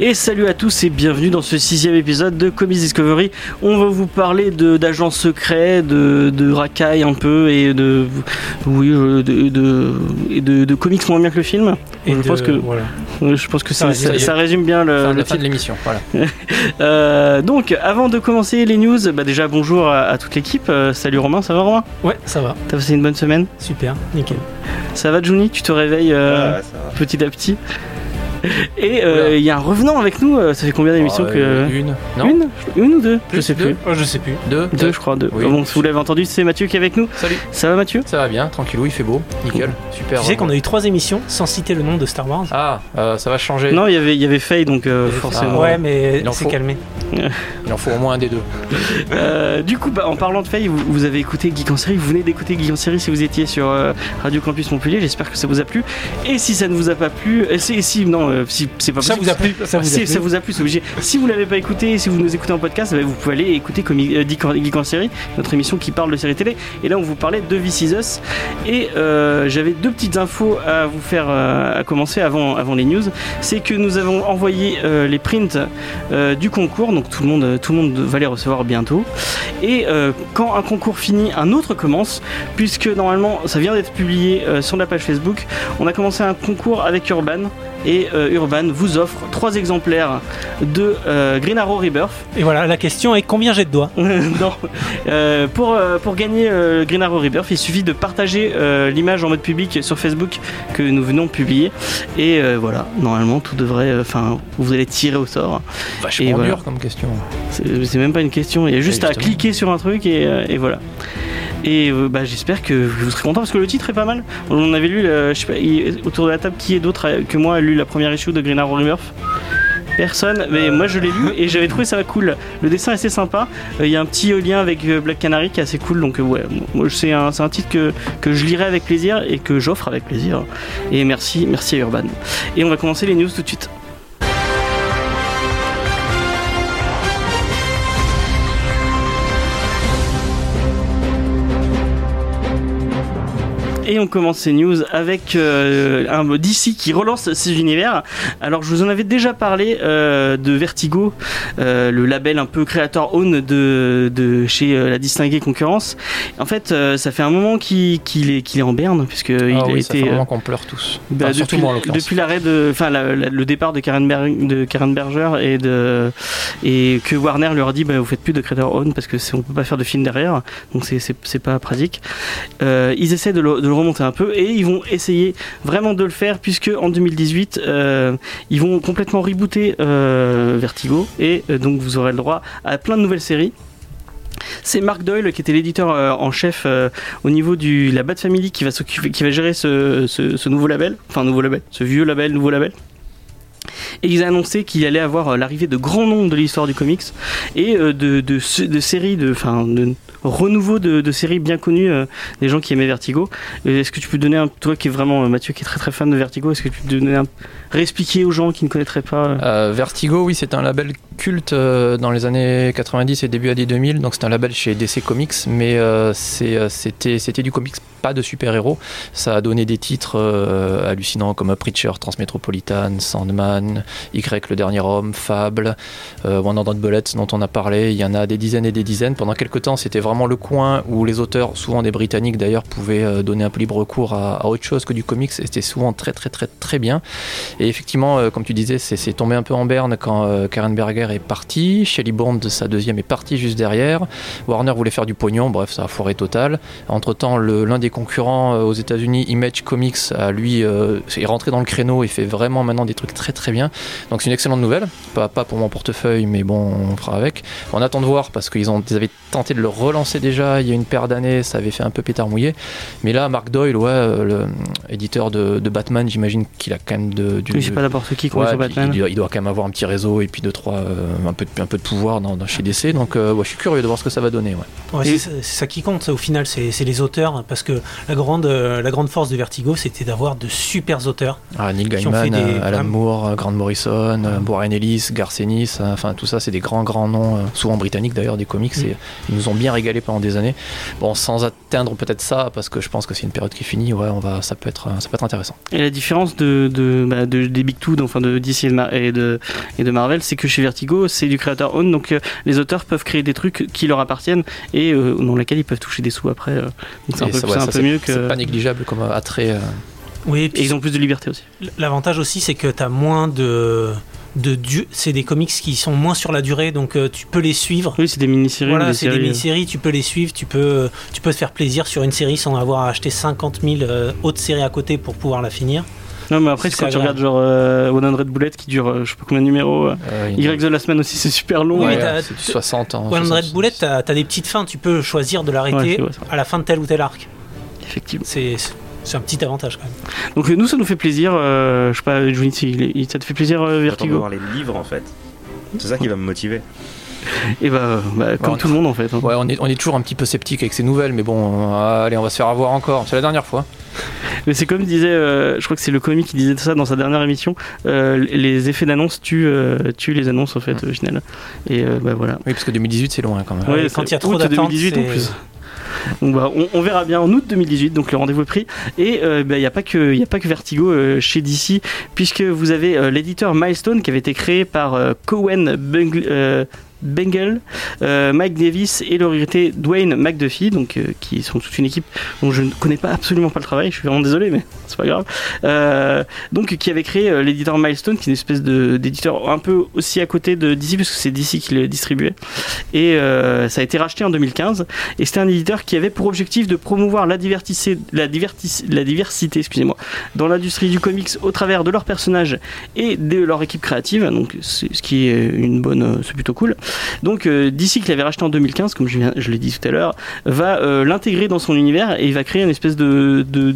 Et salut à tous et bienvenue dans ce sixième épisode de Comics Discovery. On va vous parler de- d'agents secrets, de, de racailles un peu et de oui de, de, et de, de comics moins bien que le film. Et je de- pense que voilà. je pense que Ça ça, ça résume bien le, le de, fin titre. de l'émission, voilà. Euh, donc avant de commencer les news, bah déjà bonjour à, à toute l'équipe. Euh, salut Romain, ça va Romain? Ouais, ça va. T'as passé une bonne semaine? Super, nickel. Ça va Juni Tu te réveilles euh, petit à petit? Et euh, il y a un revenant avec nous. euh, Ça fait combien d'émissions Oh, que euh, Une Non une, une ou deux Je Plus sais deux plus. Oh, je sais plus. Deux Deux, je crois, deux. Oui. Bon, si vous l'avez entendu, c'est Mathieu qui est avec nous. Salut Ça va, Mathieu? Ça va bien, tranquillou, il fait beau, nickel, super. Tu sais qu'on a eu trois émissions sans citer le nom de Star Wars. Ah, euh, ça va changer. Non, il y avait, il y avait Faye, donc euh, avait- forcément. ouais, mais c'est calmé. Il en faut au moins un des deux. Euh, du coup, bah, en parlant de Faye, vous, vous avez écouté Geek en série. Vous venez d'écouter Geek en série si vous étiez sur euh, Radio Campus Montpellier. J'espère que ça vous a plu. Et si ça ne vous a pas plu, si, si non, euh, si c'est pas Ça possible. vous a plu Ça vous a Si plu ça vous a plu, c'est obligé. Si vous l'avez pas écouté, si vous nous écoutez en podcast, bah, vous pouvez aller écouter Geek en- série, notre émission qui parle de séries télé. Et là, on vous parlait de This Is Us. Et j'avais deux petites infos à vous faire à commencer avant, avant les news. C'est que nous avons envoyé les prints du concours, donc tout le monde, tout le monde va les recevoir bientôt. Et euh, quand un concours finit, un autre commence, puisque normalement, ça vient d'être publié euh, sur la page Facebook. On a commencé un concours avec Urban. Et euh, Urban vous offre trois exemplaires de euh, Green Arrow Rebirth. Et voilà, la question est combien j'ai de doigts non. Euh, pour, euh, pour gagner euh, Green Arrow Rebirth, il suffit de partager euh, l'image en mode public sur Facebook que nous venons de publier. Et euh, voilà, normalement, tout devrait. euh, Enfin, vous allez tirer au sort. Vachement Et voilà. dur comme question. C'est même pas une question, il y a juste à cliquer sur un truc et, euh, et voilà. Et euh, bah, j'espère que vous serez content parce que le titre est pas mal. On avait lu, le- je sais pas, autour de la table, qui est d'autre euh, que moi a lu la première issue de Green Arrow Rebirth Personne, mais moi je l'ai lu et j'avais trouvé ça cool. Le dessin est assez sympa. Euh, Il y a un petit lien avec euh, Black Canary qui est assez cool. Donc, euh, ouais, moi c'est un, un titre que, que je lirai avec plaisir et que j'offre avec plaisir. Et merci, merci à Urban. Et on va commencer les news tout de suite. Et on commence ces news avec euh, un DC qui relance ses univers. Alors je vous en avais déjà parlé euh, de Vertigo, euh, le label un peu créateur own de, de chez euh, la distinguée concurrence. En fait, ça fait un moment qu'il est, qu'il est en berne puisque il ah a oui, ça été fait un moment qu'on pleure tous. bah, Enfin, depuis, l'arrêt de, enfin la- la- le départ de Karen, Ber- de Karen Berger et de et que Warner leur a dit bah, vous faites plus de Creator Own parce que on peut pas faire de film derrière donc c'est pas pratique. Ils essaient de le, de le un peu et ils vont essayer vraiment de le faire puisque en 2018 euh, ils vont complètement rebooter euh, Vertigo et euh, donc vous aurez le droit à plein de nouvelles séries. C'est Mark Doyle qui était l'éditeur en chef au niveau du la Bat Family qui va qui va gérer ce nouveau label, enfin nouveau label, ce vieux label, nouveau label. Et ils annoncé qu'il allait avoir euh, l'arrivée de grands noms de l'histoire du comics et euh, de, de, de- séries, de, enfin, de renouveau de, séries bien connues euh, des gens qui aimaient Vertigo. Est-ce que tu peux donner un, toi qui est vraiment Mathieu qui est très très fan de Vertigo, est-ce que tu peux donner un, réexpliquer aux gens qui ne connaîtraient pas euh, Euh, Vertigo, oui, c'est un label culte euh, dans les années 90 et début années 2000. Donc c'est un label chez DC Comics, mais euh, c'était, du comics, pas de super-héros. Ça a donné des titres hallucinants comme Preacher, Transmetropolitan, Sandman, Y, Le Dernier Homme, Fable, One Hundred Bullets dont on a parlé. Il y en a des dizaines et des dizaines. Pendant quelques temps, c'était vraiment le coin où les auteurs, souvent des Britanniques d'ailleurs, pouvaient donner un peu libre cours à, autre chose que du comics. C'était souvent très très très très bien. Effectivement, euh, comme tu disais, c'est tombé un peu en berne quand euh, Karen Berger est partie. Shelley Bond, sa deuxième, est partie juste derrière. Warner voulait faire du pognon, bref, ça a foiré total. Entre-temps, l'un des concurrents euh, aux États-Unis, Image Comics, a lui est rentré dans le créneau et fait vraiment maintenant des trucs très très bien. Donc c'est une excellente nouvelle. Pas, pas pour mon portefeuille, mais bon, on fera avec. On attend de voir parce qu'ils ils avaient tenté de le relancer déjà il y a une paire d'années. Ça avait fait un peu pétard mouillé. Mais là, Mark Doyle, ouais, euh, le éditeur de, de Batman, j'imagine qu'il a quand même de, du. Oui, c'est pas n'importe qui Ouais, sur Batman. il, doit, il doit quand même avoir un petit réseau et puis deux trois euh, un peu de, un peu de pouvoir dans, dans- chez DC donc euh, ouais, je suis curieux de voir ce que ça va donner ouais. Ouais, Et- c'est ça qui compte, au final, c'est c'est les auteurs, parce que la grande, euh, la grande force de Vertigo, c'était d'avoir de super auteurs. Ah, Neil Gaiman, des- Alan Moore, Grant Morrison, Warren Ellis, euh, enfin tout ça c'est des grands grands noms, souvent britanniques d'ailleurs des comics, Mm. et ils nous ont bien régalé pendant des années. Bon sans atteindre peut-être ça parce que je pense que c'est une période qui finit, ouais on va, ça peut être, ça peut être intéressant. Et la différence de, de, bah, de- des Big Two, enfin de DC et de, Mar- et de, et de Marvel, c'est que chez Vertigo, c'est du créateur own, donc euh, les auteurs peuvent créer des trucs qui leur appartiennent et euh, dans lesquels ils peuvent toucher des sous après. euh. c'est un peu, ça, c'est ouais, un ça, peu c'est- mieux C'est que. pas négligeable comme attrait. euh, Oui, et ils ont plus de liberté aussi. l'avantage aussi, c'est que tu as moins de. de du- c'est des comics qui sont moins sur la durée, donc euh, tu peux les suivre. Oui, c'est des mini-séries. Voilà, c'est des séries, mini-séries, tu peux les suivre, tu peux, tu peux te faire plaisir sur une série sans avoir à acheter 50 000 euh, autres séries à côté pour pouvoir la finir. Non, mais après, C'est quand tu regardes genre euh, 100 Bullet qui dure euh, je sais pas combien de numéros. euh, euh, Y de la semaine aussi, c'est super long. Oui, mais ouais, t'as- c'est du 60 ans. One 60, Red Bullet, tu as, des petites fins, tu peux choisir de l'arrêter à la fin de tel ou tel arc. Effectivement. C'est c'est un petit avantage quand même. Donc euh, nous, ça nous fait plaisir. euh, je sais pas, Johnny, ça te fait plaisir euh, J'attends de Vertigo voir les livres en fait. C'est ça qui va me motiver. Et bah, bah, comme on- tout le monde en fait. hein. Ouais, on est, on est toujours un petit peu sceptique avec ces nouvelles, mais bon, euh, allez, on va se faire avoir encore. C'est la dernière fois. Mais c'est comme disait, euh, je crois que c'est le comique qui disait ça dans sa dernière émission. euh, les effets d'annonce tuent, euh, tuent les annonces en fait Mm. au final. Et euh, bah voilà. Oui, parce que 2018, c'est loin quand même. Ouais, quand il y a trop août d'attentes, 2018 en plus. Donc bah, on, on verra bien en août 2018, donc le rendez-vous est pris. Et euh, bah, il n'y a, pas que- il y a pas que Vertigo euh, chez DC, puisque vous avez euh, l'éditeur Milestone qui avait été créé par euh, Cohen Bung- Bengal, euh, Mike Davis et leur hérité Dwayne McDuffie, donc, euh, qui sont toute une équipe dont je ne connais pas absolument pas le travail, je suis vraiment désolé, mais c'est pas grave. Euh, donc qui avait créé l'éditeur Milestone, qui est une espèce d'éditeur un peu aussi à côté de DC, parce que c'est DC qui le distribuait. Et ça a été racheté en 2015. Et c'était un éditeur qui avait pour objectif de promouvoir la, la, la diversité excusez-moi, dans l'industrie du comics au travers de leurs personnages et de leur équipe créative. Donc, ce qui est une bonne, c'est plutôt cool. Donc, euh, DC, qui l'avait racheté en 2015, comme je, viens- je l'ai dit tout à l'heure, va euh, l'intégrer dans son univers et il va créer une espèce de, de,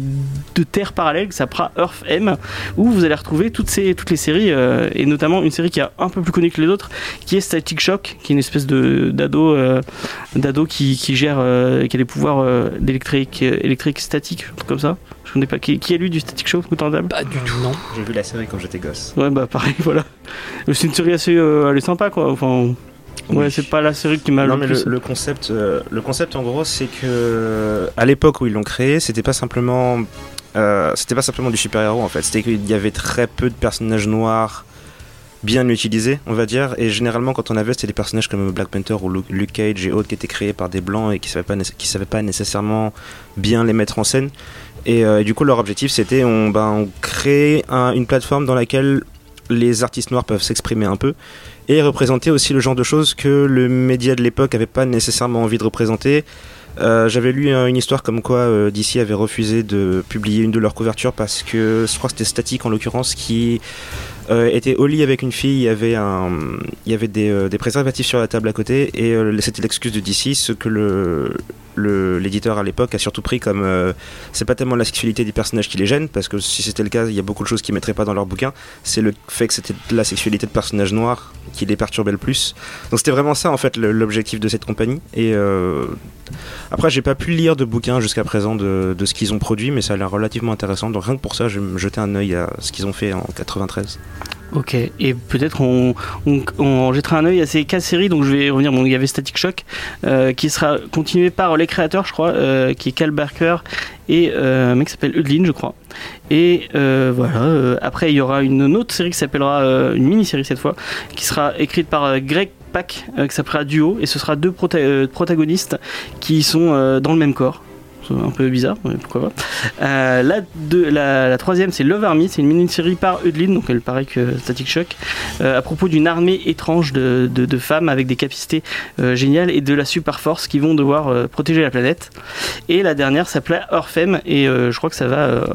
de terre parallèle qui s'appellera Earth M, où vous allez retrouver toutes, ces, toutes les séries, euh, et notamment une série qui est un peu plus connue que les autres, qui est Static Shock, qui est une espèce de d'ado euh, d'ado qui, qui gère, euh, qui a des pouvoirs euh, d'électrique électrique statique, un truc comme ça. Je connais pas. Qui, qui a lu du Static Shock, autant d'âme Pas du tout. Non. J'ai vu la série quand j'étais gosse. Ouais, bah pareil, voilà. C'est une série assez, euh, elle est sympa, quoi. Enfin, ouais, Oui. c'est pas la série qui m'a le mais le, plus. le concept, euh, le concept en gros, c'est que à l'époque où ils l'ont créé, c'était pas simplement, euh, c'était pas simplement du super héros en fait. C'était qu'il y avait très peu de personnages noirs bien utilisés, on va dire. Et généralement, quand on avait, c'était des personnages comme Black Panther ou Lu- Luke Cage et autres qui étaient créés par des blancs et qui savaient pas, qui savaient pas nécessairement bien les mettre en scène. Et, euh, et du coup, leur objectif, c'était on, ben, on crée un- une plateforme dans laquelle les artistes noirs peuvent s'exprimer un peu et représenter aussi le genre de choses que le média de l'époque avait pas nécessairement envie de représenter. Euh, J'avais lu une histoire comme quoi euh, DC avait refusé de publier une de leurs couvertures parce que je crois que c'était Static en l'occurrence qui euh, était au lit avec une fille, il y avait, des, des préservatifs sur la table à côté et c'était l'excuse de DC, ce que le- l'éditeur à l'époque a surtout pris comme euh, c'est pas tellement la sexualité des personnages qui les gêne parce que si c'était le cas il y a beaucoup de choses qu'ils mettraient pas dans leur bouquin. C'est le fait que c'était la sexualité de personnages noirs qui les perturbait le plus. Donc c'était vraiment ça en fait l'objectif de cette compagnie. Et euh, après j'ai pas pu lire de bouquins jusqu'à présent de, de ce qu'ils ont produit mais ça a l'air relativement intéressant. Donc rien que pour ça je vais me jeter un œil à ce qu'ils ont fait en 93 Ok, et peut-être on, jettera un œil à ces quatre séries, donc je vais revenir. Bon, il y avait Static Shock, euh, qui sera continué par les créateurs, je crois, euh, qui est Cal Barker et euh, un mec qui s'appelle Udlin, je crois. Et voilà, après il y aura une autre série qui s'appellera, une mini-série cette fois, qui sera écrite par Greg euh, qui s'appellera Duo, et ce sera deux prota- protagonistes qui sont dans le même corps. Un peu bizarre, mais pourquoi pas. Euh, la, la, troisième, c'est Love Army, c'est une mini-série par Eudlin, donc elle paraît que Static Shock, euh, à propos d'une armée étrange de, de- femmes avec des capacités euh, géniales et de la super force qui vont devoir protéger la planète. Et la dernière s'appelait Orphem, et je crois que ça va,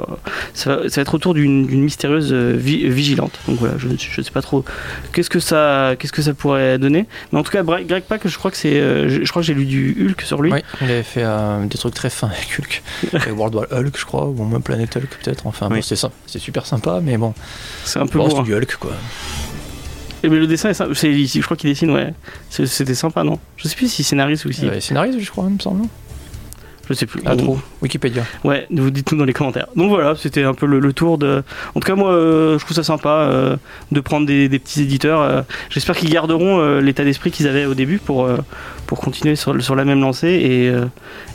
ça va, ça va être autour d'une mystérieuse vi- vigilante. Donc voilà, je ne sais pas trop qu'est-ce que ça, que ça pourrait donner. Mais en tout cas, Greg Pak, je crois que c'est, je crois que j'ai lu du Hulk sur lui. Oui, il avait fait des trucs très fins Hulk. Et World War Hulk, je crois, ou même Planet Hulk peut-être. Enfin, bon, Oui. c'est ça. C'est super sympa, mais bon, C'est un peu bon, du Hulk quoi. Et mais le dessin est ici, je crois qu'il dessine, ouais. C'était sympa, non? Je sais plus si scénariste ou si. Scénariste, je crois, il me semble. Je sais plus. Ah, trop. Wikipédia. Ouais, vous dites tout dans les commentaires. Donc voilà, c'était un peu le, le tour de. En tout cas, moi, euh, je trouve ça sympa euh, de prendre des, des petits éditeurs. euh. J'espère qu'ils garderont euh, l'état d'esprit qu'ils avaient au début pour, euh, pour continuer sur, sur la même lancée. Et, euh,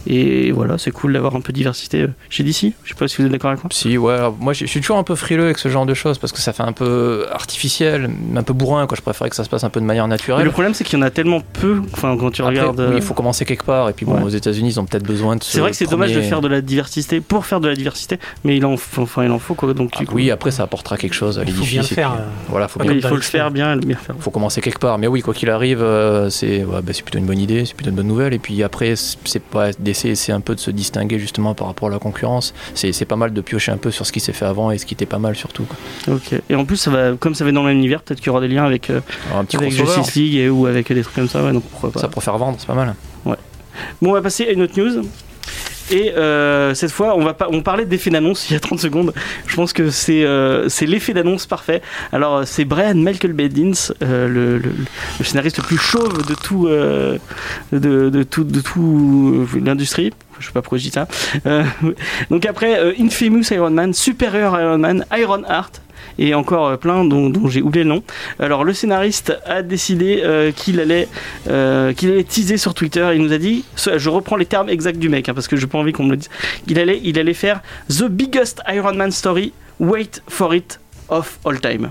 et voilà, c'est cool d'avoir un peu de diversité chez DC. Je sais pas si vous êtes d'accord avec moi. Si, ouais, alors, moi je suis toujours un peu frileux avec ce genre de choses parce que ça fait un peu artificiel, un peu bourrin. Quoi. Je préférais que ça se passe un peu de manière Mais naturelle. le problème, c'est qu'il y en a tellement peu. Enfin, quand tu Après, regardes. oui, il faut commencer quelque part. Et puis bon, Ouais. aux États-Unis, ils ont peut-être besoin de. C'est ce vrai que c'est dommage de faire de la diversité pour faire de la diversité, mais il en, faut- enfin, il en faut quoi. Donc, Ah, oui, après ça apportera quelque chose à Il faut l'édifice. bien le et faire. puis, euh, Voilà, faut bien il faut le faire bien bien faire. faut commencer quelque part. Mais oui, quoi qu'il arrive, euh, c'est ouais, bah, c'est plutôt une bonne idée, c'est plutôt une bonne nouvelle. Et puis après, c'est pas d'essayer c'est un peu de se distinguer justement par rapport à la concurrence. C'est pas mal de piocher un peu sur ce qui s'est fait avant et ce qui était pas mal surtout. quoi. Ok. Et en plus, ça va, comme ça va dans le même univers, peut-être qu'il y aura des liens avec, euh, Alors, un petit avec Justice League et, ou avec des trucs comme ça. Ouais, donc pourquoi pas. ça pour faire vendre, c'est pas mal. Bon, on va passer à une autre news. Et euh, cette fois, on va pas, on parlait d'effet d'annonce il y a 30 secondes. Je pense que c'est euh, l'effet d'annonce parfait. Alors, euh, c'est Brian Michael euh, le, scénariste le plus chauve de tout, l'industrie. Je sais pas pourquoi je dis ça. Donc après, Infamous Iron Man, Superior Iron Man, Iron Heart et encore euh, plein dont, j'ai oublié le nom. Alors le scénariste a décidé euh, qu'il allait euh, qu'il allait teaser sur Twitter. Il nous a dit, je reprends les termes exacts du mec hein, parce que j'ai pas envie qu'on me le dise. Il allait il allait faire the biggest Iron Man story. Wait for it of all time.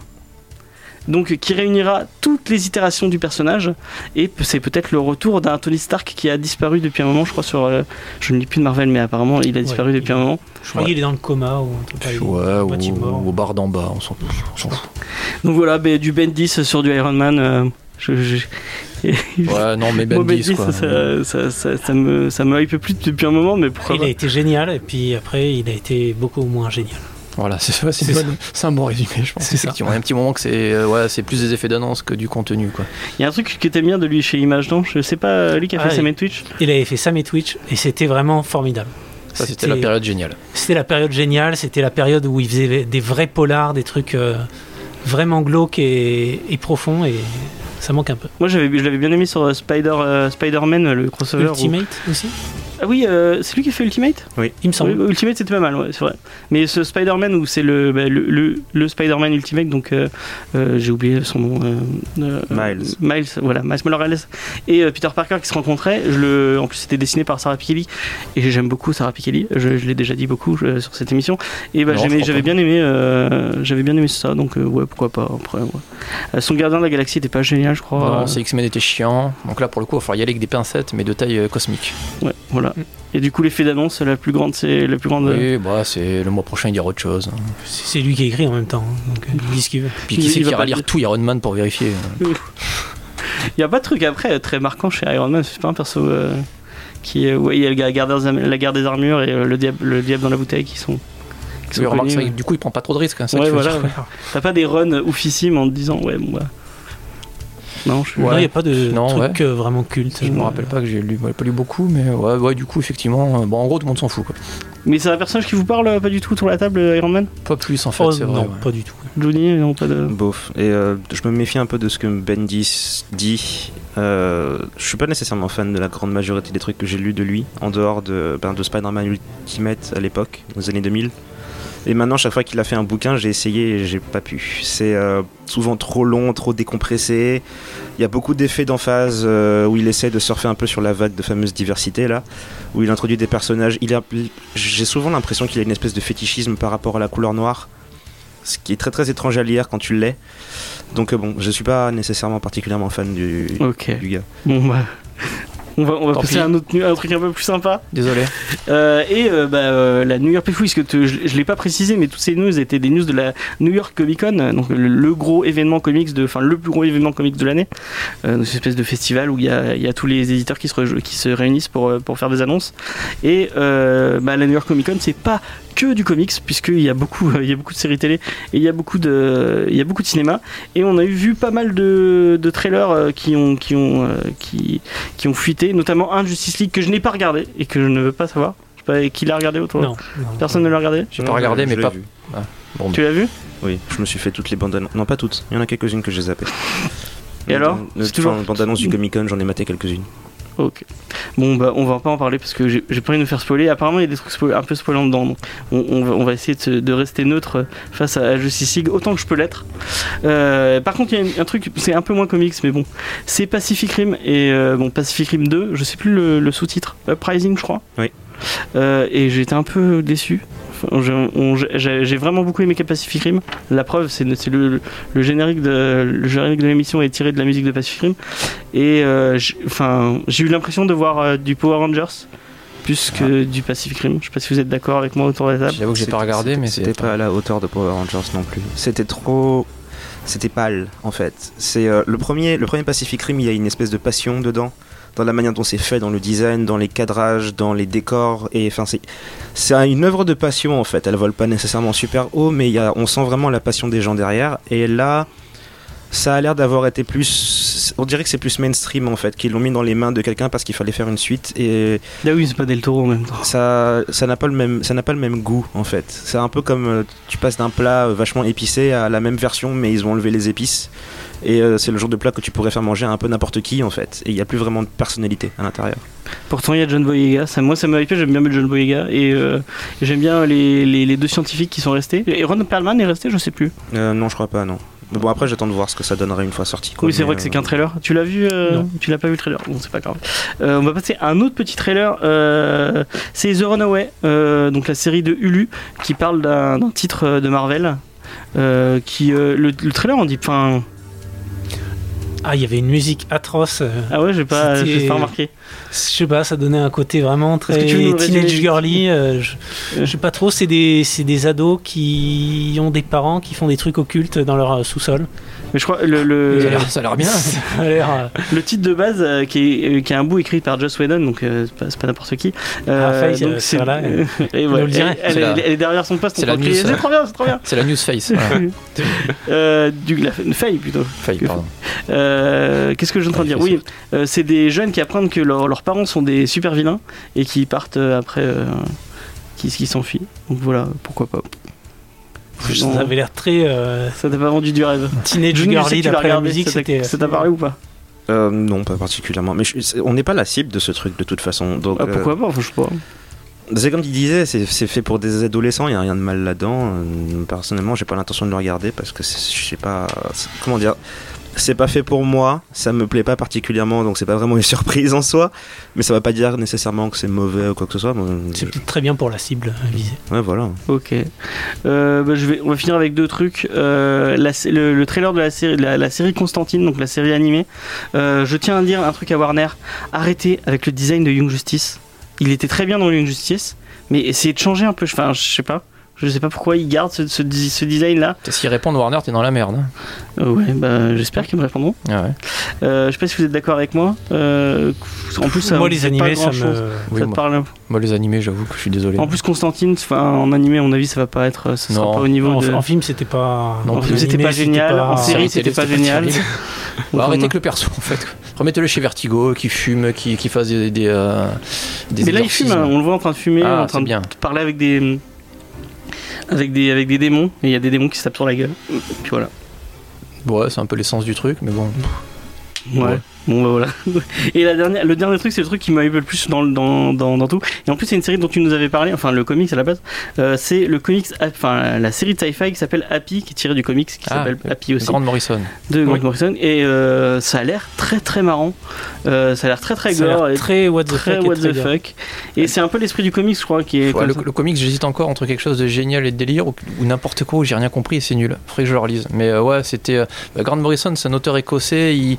Donc qui réunira toutes les itérations du personnage et c'est peut-être le retour d'un Tony Stark qui a disparu depuis un moment, je crois sur euh, je ne lis plus de Marvel mais apparemment il a disparu Ouais, depuis il- un moment. Je crois qu'il est dans le coma ou un. Ouais, mort. ou au bar d'en bas, on s'en fout. Donc voilà, ben, du Bendis sur du Iron Man. euh, je- je- Ouais, non, mais Bendis, Bendis, quoi. ça, ça, ça, ça me, ça me hype plus depuis un moment, mais pourquoi Il pas a été génial et puis après il a été beaucoup moins génial. Voilà, c'est un bon résumé, je pense. C'est ça. Effectivement, il y a un petit moment que c'est euh, ouais, c'est plus des effets d'annonce que du contenu, quoi. Il y a un truc qui était bien de lui chez Image, non? Je sais pas, lui qui a fait Ah, sa il- main Twitch. Il avait fait ça et Twitch et c'était vraiment formidable. Ça, c'était la période géniale. C'était la période géniale, c'était la période où il faisait des vrais polars, des trucs euh, vraiment glauques et, et profonds et ça manque un peu. Moi, j'avais, je l'avais bien aimé sur euh, Spider, euh, Spider-Man, le crossover. où- Ultimate aussi Ah oui, euh, c'est lui qui a fait Ultimate? Il me Oui, semble. Ultimate, c'était pas mal, ouais, c'est vrai. Mais ce Spider-Man, où c'est le, bah, le, le, le Spider-Man Ultimate, donc euh, euh, j'ai oublié son nom. euh, euh, Miles. Miles, voilà, Miles Morales et euh, Peter Parker qui se rencontraient. Je le, en plus, c'était dessiné par Sarah Pikeli et j'aime beaucoup Sarah Pikeli. Je, je l'ai déjà dit beaucoup je- sur cette émission. Et bah, j'aimais- j'avais bien aimé, euh, j'avais bien aimé ça. Donc euh, ouais, pourquoi pas. Après, ouais. Euh, son Gardien de la Galaxie était pas génial, je crois. Non, Euh, c'est X-Men était chiant. Donc là, pour le coup, il va falloir y aller avec des pincettes, mais de taille euh, cosmique. ouais, voilà. Et du coup, l'effet d'annonce, la plus grande, c'est la plus grande. Oui, bah, c'est le mois prochain, il y aura autre chose. C'est lui qui écrit en même temps, hein, donc euh, il dit ce qu'il veut. Puis Il- qui c'est qui pas ira lire tout Iron Man pour vérifier euh. Il y a pas de truc après euh, très marquant chez Iron Man. C'est pas un perso euh, qui, euh, ouais, il y a la guerre des, la guerre des armures et euh, le diable, le diable dans la bouteille qui sont. Qui sont Oui, remarque, connus, ça, ouais. du coup, il prend pas trop de risques. hein, Ouais, voilà, ouais. T'as pas des runs oufissimes en te disant ouais bon bah. Non, je suis. Non, il n'y a pas de Non, truc euh, vraiment culte. Je me rappelle pas que j'ai lu, ouais, pas lu beaucoup, mais ouais, ouais, du coup, effectivement, euh, bon, en gros, tout le monde s'en fout. Quoi. Mais c'est un personnage qui vous parle euh, pas du tout sur la table, euh, Iron Man? Pas plus, en fait, Oh, c'est vrai. non, ouais. pas du tout. Johnny, non pas de. Bof. Et euh, je me méfie un peu de ce que Bendis dit. Euh, je suis pas nécessairement fan de la grande majorité des trucs que j'ai lus de lui, en dehors de, ben, de Spider-Man Ultimate à l'époque, aux années 2000. Et maintenant, chaque fois qu'il a fait un bouquin, j'ai essayé et j'ai pas pu. C'est euh, souvent trop long, trop décompressé. Il y a beaucoup d'effets d'emphase euh, où il essaie de surfer un peu sur la vague de fameuse diversité là, où il introduit des personnages. Il a, j'ai souvent l'impression qu'il a une espèce de fétichisme par rapport à la couleur noire, ce qui est très très étrange à lire quand tu l'es. Donc euh, bon, je suis pas nécessairement particulièrement fan du, du gars. Bon bah. On va, on va Tant passer à un, autre, un truc un peu plus sympa. Désolé. Euh, et euh, bah, euh, la New York oui, parce que te- je, je l'ai pas précisé, mais toutes ces news étaient des news de la New York Comic Con, donc le, le gros événement comics de, enfin le plus gros événement comics de l'année, une espèce de festival où il y a, il y a tous les éditeurs qui se, re- qui se réunissent pour, pour faire des annonces. Et bah, la New York Comic Con, c'est pas que du comics, puisqu'il y a beaucoup, il y a beaucoup de séries télé et il y a beaucoup de, il y a beaucoup de cinéma. Et on a eu vu pas mal de, de trailers euh, qui ont, qui ont, euh, qui, qui ont fuité, notamment un de Justice League que je n'ai pas regardé et que je ne veux pas savoir. Je sais pas qui l'a regardé autour. Non. non. Personne ne l'a regardé J'ai pas regardé, mais pas. vu. Bon, Tu l'as vu Oui, je me suis fait toutes les bandes annonces. Non, pas toutes. Il y en a quelques-unes que j'ai zappées. Et alors C'est toujours- Enfin, bande annonce du Comic Con, j'en ai maté quelques-unes. Ok. Bon, bah, on va pas en parler parce que j'ai pas envie de nous faire spoiler. Apparemment, il y a des trucs spoil- un peu spoilants dedans. Donc on, on va, on va essayer de, rester neutre face à, Justice League autant que je peux l'être. Euh, par contre, il y a un truc, c'est un peu moins comics, mais bon. C'est Pacific Rim et euh, bon, Pacific Rim 2, je sais plus le, le sous-titre. Uprising, je crois. Oui. Euh, et j'ai été un peu déçu. J'ai- vraiment beaucoup aimé Pacific Rim. La preuve, c'est le, le générique de le générique de l'émission est tiré de la musique de Pacific Rim. Et euh, j'ai- enfin, j'ai eu l'impression de voir euh, du Power Rangers plus que du Pacific Rim. Je sais pas si vous êtes d'accord avec moi autour de la table. J'avoue que j'ai pas regardé, mais. C'était pas à la hauteur de Power Rangers non plus. C'était trop. C'était pâle en fait. C'est euh, le premier, le premier Pacific Rim. Il y a une espèce de passion dedans, dans la manière dont c'est fait, dans le design, dans les cadrages, dans les décors. Et enfin, c'est une œuvre de passion en fait. Elle vole pas nécessairement super haut, mais y a, on sent vraiment la passion des gens derrière. Et là, ça a l'air d'avoir été plus. On dirait que c'est plus mainstream en fait, qu'ils l'ont mis dans les mains de quelqu'un parce qu'il fallait faire une suite. Et Ah oui, c'est pas Del Toro en même temps. ça ça n'a pas le même ça n'a pas le même goût en fait c'est un peu comme euh, tu passes d'un plat euh, vachement épicé à la même version mais ils ont enlevé les épices et euh, c'est le genre de plat que tu pourrais faire manger à un peu n'importe qui en fait et il n'y a plus vraiment de personnalité à l'intérieur Pourtant, il y a John Boyega. Ça, moi, ça me hype. J'aime bien John Boyega et euh, j'aime bien les, les, les deux scientifiques qui sont restés. Et Ron Perlman est resté, je sais plus. Euh, non je crois pas non mais bon après j'attends de voir ce que ça donnerait une fois sorti quoi, oui, c'est vrai que c'est euh, qu'un trailer. Tu l'as vu euh, Non. Tu l'as pas vu le trailer Bon, c'est pas grave. Euh, on va passer à un autre petit trailer. euh, c'est The Runaway, euh, donc la série de Hulu qui parle d'un titre euh, de Marvel. euh, qui euh, le, le trailer on dit enfin Ah, il y avait une musique atroce. euh, ah ouais j'ai pas pas remarqué Je sais pas, ça donnait un côté vraiment très teenage girly. euh, je, je sais pas trop, c'est des, des ados qui ont des parents qui font des trucs occultes dans leur euh, sous-sol. Mais je crois le, le, Ça a l'air- ça a l'air bien. Ça a l'air. euh, le titre de base euh, qui, est, euh, qui est un bout écrit par Joss Whedon donc euh, c'est pas, c'est pas n'importe qui Ah, Faye, donc euh, va là, et nous ouais, le dirait. elle, elle C'est est- la- elle est derrière son poste c'est on la news, c'est trop bien c'est trop bien C'est la news face. Voilà. euh, du, la, faille plutôt Faille, pardon. Euh, Qu'est-ce que je suis en train de dire? Oui, euh, c'est des jeunes qui apprennent que leurs leurs parents sont des super vilains et qui partent euh, après, euh, qui, qui s'enfuient. Donc voilà, pourquoi pas. Ça Non, avait l'air très euh, ça t'a pas vendu du rêve. teenage girly d'après la musique. C'était. Ça t'a parlé ou pas? Euh, non pas particulièrement mais je- on n'est pas la cible de ce truc de toute façon donc Ah, euh, Pourquoi pas Je sais pas. C'est comme tu disais, c'est c'est fait pour des adolescents, il n'y a rien de mal là-dedans. Euh, Personnellement, j'ai pas l'intention de le regarder parce que c'est- je sais pas. Comment dire C'est pas fait pour moi, ça me plaît pas particulièrement, donc c'est pas vraiment une surprise en soi. Mais ça va pas dire nécessairement que c'est mauvais ou quoi que ce soit. C'est peut-être très bien pour la cible euh, visée. Ouais, voilà. Ok. Euh, bah, je vais, on va finir avec deux trucs. Euh, la- le, le trailer de la série, de la, la série Constantine, donc la série animée. Euh, je tiens à dire un truc à Warner. Arrêtez avec le design de Young Justice. Il était très bien dans Young Justice, mais essayez de changer un peu. Enfin, je sais pas. Je sais pas pourquoi ils gardent ce, ce, ce design là. S'ils répondent Warner, t'es dans la merde. hein. ouais, bah, j'espère qu'ils me répondront. Ah ouais. Euh, je sais pas si vous êtes d'accord avec moi. Euh, en plus, ça Moi, les animés, pas ça me. Oui, Ça te moi, parle moi, les animés, j'avoue que je suis désolé. En plus, Constantine, en animé, à mon avis, ça va pas être, ça sera Non. pas au niveau En, de. en film, c'était pas. Non En film, c'était pas génial. En série, c'était pas génial. Bah, arrêtez avec le perso en fait. Remettez-le chez Vertigo, qui fume, qui, qui fasse des. des, euh, des Mais là, il fume, hein, on le voit en train de fumer, Ah, en train de bien. parler avec des. Avec des, avec des démons, et il y a des démons qui se tapent sur la gueule. Puis voilà. Ouais, c'est un peu l'essence du truc, mais bon. Ouais. Ouais. Bon bah voilà. Et la dernière, le dernier truc, c'est le truc qui m'a eu le plus dans, dans, dans, dans tout. Et en plus, c'est une série dont tu nous avais parlé, enfin le comics à la base. Euh, c'est le comics, enfin la série de sci-fi qui s'appelle Happy, qui est tirée du comics qui Ah, s'appelle Happy aussi, Grande Morrison. de Grant Oui. Morrison. Et euh, ça a l'air très très marrant. Euh, ça a l'air très très Ça gore et très what the très fuck. what the fuck. Et c'est un peu l'esprit du comics, je crois, qui est. Ouais, le, le comics, j'hésite encore entre quelque chose de génial et de délire ou, ou n'importe quoi où j'ai rien compris et c'est nul. Faudrait que je le relise. Mais ouais, c'était. bah, Grant Morrison, c'est un auteur écossais. Il,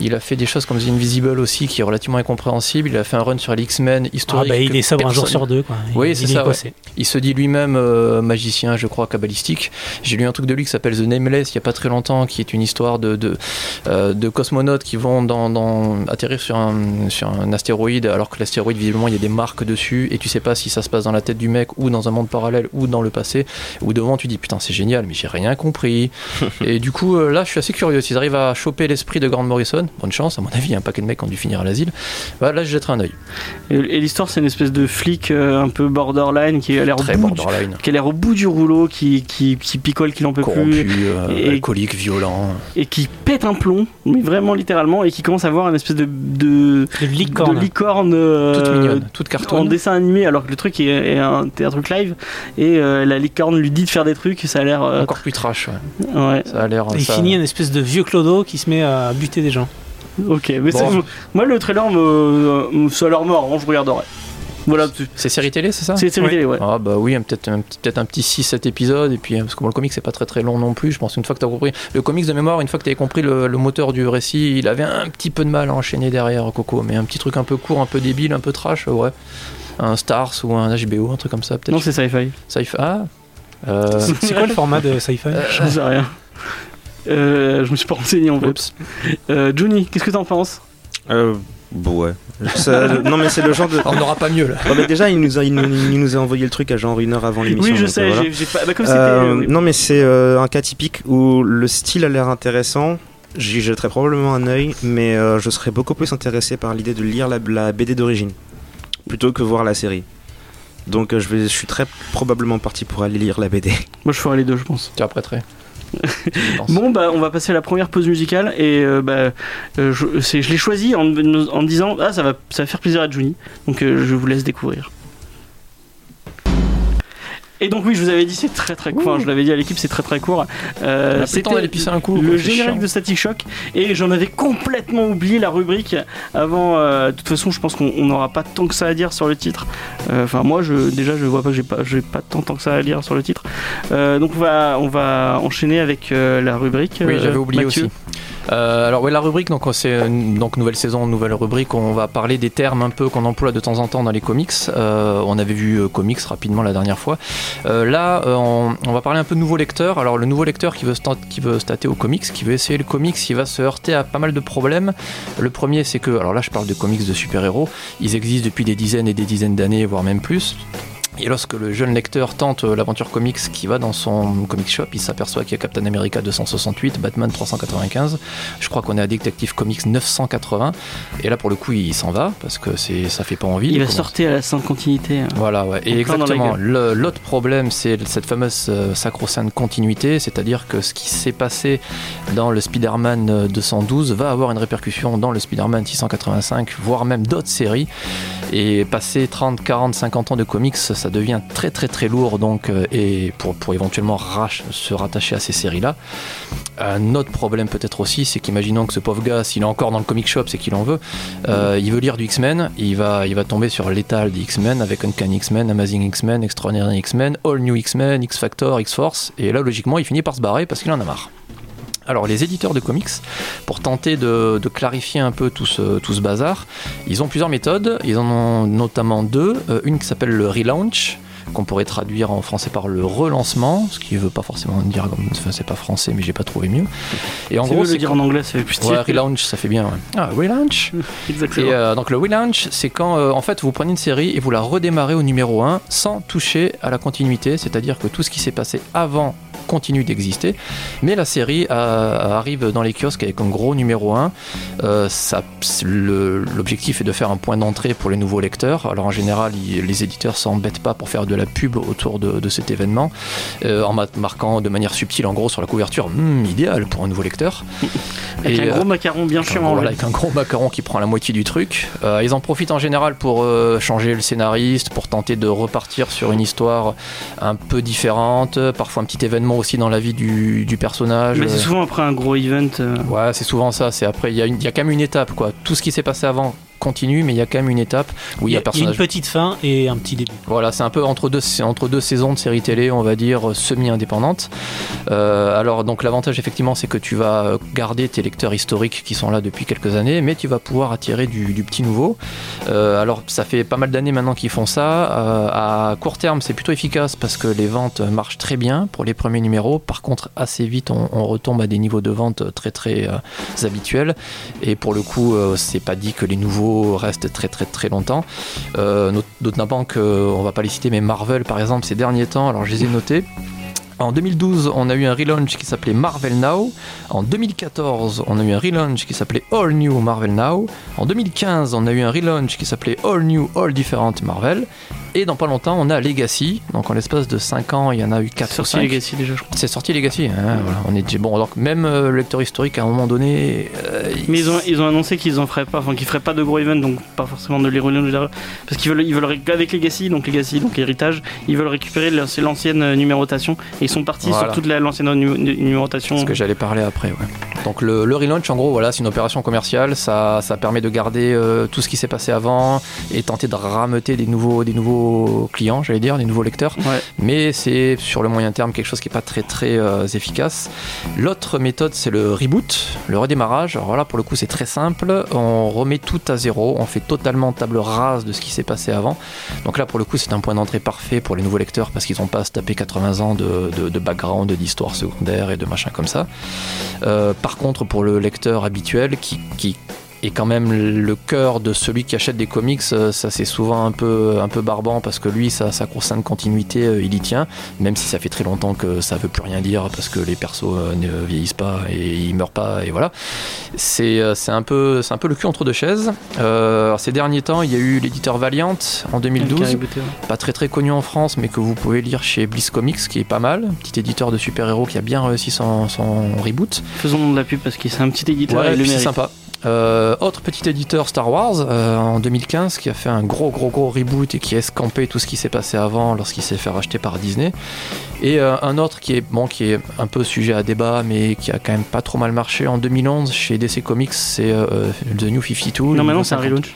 il a fait des choses comme The Invisible aussi, qui est relativement incompréhensible. Il a fait un run sur les X-Men Ah, historique. bah, il est sobre un jour sur deux. Quoi. Oui, Il- c'est ça, ouais. Il se dit lui-même euh, magicien, je crois, kabbalistique. J'ai lu un truc de lui qui s'appelle The Nameless il n'y a pas très longtemps, qui est une histoire de, de, euh, de cosmonautes qui vont dans, dans- atterrir sur un, sur un astéroïde, alors que l'astéroïde, visiblement, il y a des marques dessus, et tu sais pas si ça se passe dans la tête du mec, ou dans un monde parallèle, ou dans le passé, ou devant, tu dis putain, c'est génial, mais j'ai rien compris. et du coup, euh, là, je suis assez curieux. S'ils arrivent à choper l'esprit de Grant Morrison, bonne chance, à mon avis, il y a un paquet de mecs qui ont dû finir à l'asile. Bah, là, je jetterai un œil. Et, et l'histoire, c'est une espèce de flic euh, un peu borderline qui a l'air au Très bout du- borderline. qui a l'air au bout du rouleau, qui, qui, qui picole, qui n'en peut plus, euh, Et- alcoolique, violent. et qui pète un plomb, mais vraiment littéralement, et qui commence à avoir une espèce de, de, De licorne. de licorne euh, toute mignonne, toute en carton. dessin animé, alors que le truc est, est un, est un truc live, et euh, la licorne lui dit de faire des trucs, ça a l'air. euh, Encore plus trash, ouais. ouais, Ça a l'air. Il ça- finit une espèce de vieux clodo qui se met à buter des gens. ok, mais Bon. moi le trailer me, me- ça a l'air marrant, je regarderai. Voilà, c'est- C'est série télé, c'est ça c'est série Oui. télé, ouais. Ah bah oui, un- peut-être un, petit- peut-être un petit 6-7 épisodes, et puis euh, parce que bon, le comic c'est pas très très long non plus, je pense une fois que tu as compris, le comics de mémoire, une fois que tu avais compris le, le moteur du récit, il avait un petit peu de mal à enchaîner derrière Coco, mais un petit truc un peu court, un peu débile, un peu trash, euh, ouais. Un Stars ou un HBO, un truc comme ça peut-être. Non, c'est sci-fi. Fait- Ah euh, C'est quoi le format de sci-fi? Je sais rien. Euh, je me suis pas renseigné en fait. Euh, Johnny, qu'est-ce que t'en penses? Euh, bon, ouais. Ça- non, mais c'est le genre de. On n'aura pas mieux là. Ouais, mais déjà, il nous, a, il, nous, il nous a envoyé le truc à genre une heure avant l'émission. Oui, je donc, sais, euh, voilà. j'ai j'ai pas. Bah, comme c'était. Euh, oui. Non, mais c'est euh, un cas typique où le style a l'air intéressant. J'y jetterai probablement un œil, mais euh, je serais beaucoup plus intéressé par l'idée de lire la, la BD d'origine plutôt que voir la série. Donc euh, je, vais, je suis très probablement parti pour aller lire la BD. Moi, je ferai les deux, je pense. Tu apprêterais. Bon, bah, on va passer à la première pause musicale et euh, bah, euh, je, l'ai choisi en, en disant ah ça va, ça va faire plaisir à Johnny, donc euh, je vous laisse découvrir. Et donc oui, je vous avais dit c'est très très court. Enfin, je l'avais dit à l'équipe, c'est très très court. Euh, pisser un coup. le générique chiant. de Static Shock et j'en avais complètement oublié la rubrique avant euh, de toute façon je pense qu'on on n'aura pas tant que ça à dire sur le titre Euh, enfin moi je déjà je vois pas que j'ai pas j'ai pas tant, tant que ça à lire sur le titre Euh, donc on va on va enchaîner avec euh, la rubrique Oui, euh, j'avais oublié Mathieu. aussi. Euh, alors oui, la rubrique, donc c'est donc nouvelle saison, nouvelle rubrique. On va parler des termes un peu qu'on emploie de temps en temps dans les comics. Euh, on avait vu euh, comics rapidement la dernière fois. Là, on, va parler un peu de nouveau lecteur. Alors le nouveau lecteur qui veut qui veut stater au comics, qui veut essayer le comics, il va se heurter à pas mal de problèmes. Le premier, c'est que, alors là, je parle de comics de super-héros. Ils existent depuis des dizaines et des dizaines d'années, voire même plus. Et lorsque le jeune lecteur tente euh, l'aventure comics qui va dans son comic shop, il s'aperçoit qu'il y a Captain America 268, Batman 395, je crois qu'on est à Detective Comics 980, et là pour le coup il s'en va parce que c'est ça fait pas envie. il va sortir à la sans continuité hein. Voilà, ouais. Et exactement. L'autre problème, c'est cette fameuse euh, sacro-sainte continuité, c'est-à-dire que ce qui s'est passé dans le Spider-Man euh, 212 va avoir une répercussion dans le Spider-Man 685, voire même d'autres séries. Et passer 30, 40, 50 ans de comics, ça devient très très très lourd, donc, euh, et pour, pour éventuellement se rattacher à ces séries-là. Un autre problème peut-être aussi, c'est qu'imaginons que ce pauvre gars, s'il est encore dans le comic shop, c'est qu'il en veut, euh, il veut lire du X-Men, il va, il va tomber sur l'étal des X-Men avec Uncanny X-Men, Amazing X-Men, Extraordinary X-Men, All New X-Men, X-Factor, X-Force, et là logiquement il finit par se barrer parce qu'il en a marre. Alors les éditeurs de comics, pour tenter de, de clarifier un peu tout ce, tout ce bazar, ils ont plusieurs méthodes, ils en ont notamment deux, Euh, une qui s'appelle le relaunch, qu'on pourrait traduire en français par le relancement, ce qui ne veut pas forcément dire, comme- enfin c'est pas français mais j'ai pas trouvé mieux. Et en gros c'est dire en anglais ça fait plus stylé Ouais, relaunch, ça fait bien. ouais. Ah, relaunch. exactement Et euh, donc le relaunch, c'est quand euh, en fait vous prenez une série et vous la redémarrez au numéro 1 sans toucher à la continuité, c'est-à-dire que tout ce qui s'est passé avant continue d'exister, mais la série euh, arrive dans les kiosques avec un gros numéro 1. Euh, L'objectif est de faire un point d'entrée pour les nouveaux lecteurs. Alors en général, les éditeurs s'embêtent pas pour faire de la pub autour de, de cet événement, euh, en ma- marquant de manière subtile en gros sur la couverture, Hum, idéal pour un nouveau lecteur. avec Et, un gros macaron bien chiant en voilà, avec un gros macaron qui prend la moitié du truc. Euh, ils en profitent en général pour changer le scénariste, pour tenter de repartir sur une histoire un peu différente, parfois un petit événement aussi dans la vie du, du personnage. mais c'est souvent après un gros event euh, Ouais, c'est souvent ça. C'est après, il y, y a quand même une étape, quoi. Tout ce qui s'est passé avant continue, mais il y a quand même une étape où il y a un une personnage. petite fin et un petit début. Voilà, c'est un peu entre deux, entre deux saisons de séries télé, on va dire semi-indépendantes. Euh, alors donc l'avantage effectivement, c'est que tu vas garder tes lecteurs historiques qui sont là depuis quelques années, mais tu vas pouvoir attirer du, du petit nouveau. Euh, alors ça fait pas mal d'années maintenant qu'ils font ça. Euh, à court terme, c'est plutôt efficace parce que les ventes marchent très bien pour les premiers numéros. Par contre, assez vite, on, on retombe à des niveaux de vente très très euh, habituels. Et pour le coup, c'est pas dit que les nouveaux restent très très très longtemps. Euh, notamment que, on va pas les citer, mais Marvel par exemple, ces derniers temps, alors je les ai notés. En 2012, on a eu un relaunch qui s'appelait Marvel Now. En 2014, on a eu un relaunch qui s'appelait All New Marvel Now. En 2015, on a eu un relaunch qui s'appelait All New All Different Marvel. Et dans pas longtemps, on a Legacy. Donc en l'espace de 5 ans, il y en a eu 4 ou Sorti 5. Legacy déjà, je crois. C'est sorti Legacy. hein, voilà, on est déjà bon. Donc même euh, le lecteur historique, à un moment donné, euh, Mais ils ont, ils ont annoncé qu'ils en feraient pas, enfin qu'ils feraient pas de gros events, donc pas forcément de relaunch, parce qu'ils veulent, ils veulent avec Legacy, donc Legacy, donc héritage, ils veulent récupérer l'ancienne euh, numérotation et ils sont partis Voilà. sur toute la- l'ancienne nu- numérotation. ce que j'allais parler après. ouais. Donc le, le relaunch, en gros, voilà, c'est une opération commerciale. Ça, ça permet de garder euh, tout ce qui s'est passé avant et tenter de rameuter des nouveaux, des nouveaux clients, j'allais dire, des nouveaux lecteurs. Ouais. Mais c'est sur le moyen terme quelque chose qui n'est pas très très euh, efficace. L'autre méthode, c'est le reboot, le redémarrage. Alors voilà, pour le coup, c'est très simple. On remet tout à zéro. On fait totalement table rase de ce qui s'est passé avant. Donc là, pour le coup, c'est un point d'entrée parfait pour les nouveaux lecteurs parce qu'ils n'ont pas à se taper 80 ans de, de, de background, d'histoire secondaire et de machin comme ça. Euh, par contre, pour le lecteur habituel qui, qui est quand même le cœur de celui qui achète des comics, euh, ça c'est souvent un peu, un peu barbant parce que lui, sa, sa de continuité, euh, il y tient, même si ça fait très longtemps que ça veut plus rien dire parce que les persos euh, ne vieillissent pas et ils meurent pas et voilà. C'est c'est un, peu- c'est un peu le cul entre deux chaises. Euh, ces derniers temps, il y a eu l'éditeur Valiant en 2012 Qui a rebooté, ouais. pas très très connu en France, mais que vous pouvez lire chez Bliss Comics, qui est pas mal, petit éditeur de super-héros qui a bien réussi son, son reboot. Faisons de la pub parce que c'est un petit éditeur Ouais, et et c'est sympa. Euh, autre petit éditeur Star Wars euh, en 2015 qui a fait un gros gros gros reboot et qui a escampé tout ce qui s'est passé avant lorsqu'il s'est fait racheter par Disney. Et euh, un autre qui est bon qui est un peu sujet à débat mais qui a quand même pas trop mal marché en 2011 chez DC Comics, c'est euh, The New 52. Non, maintenant nouveau c'est un 50. relaunch.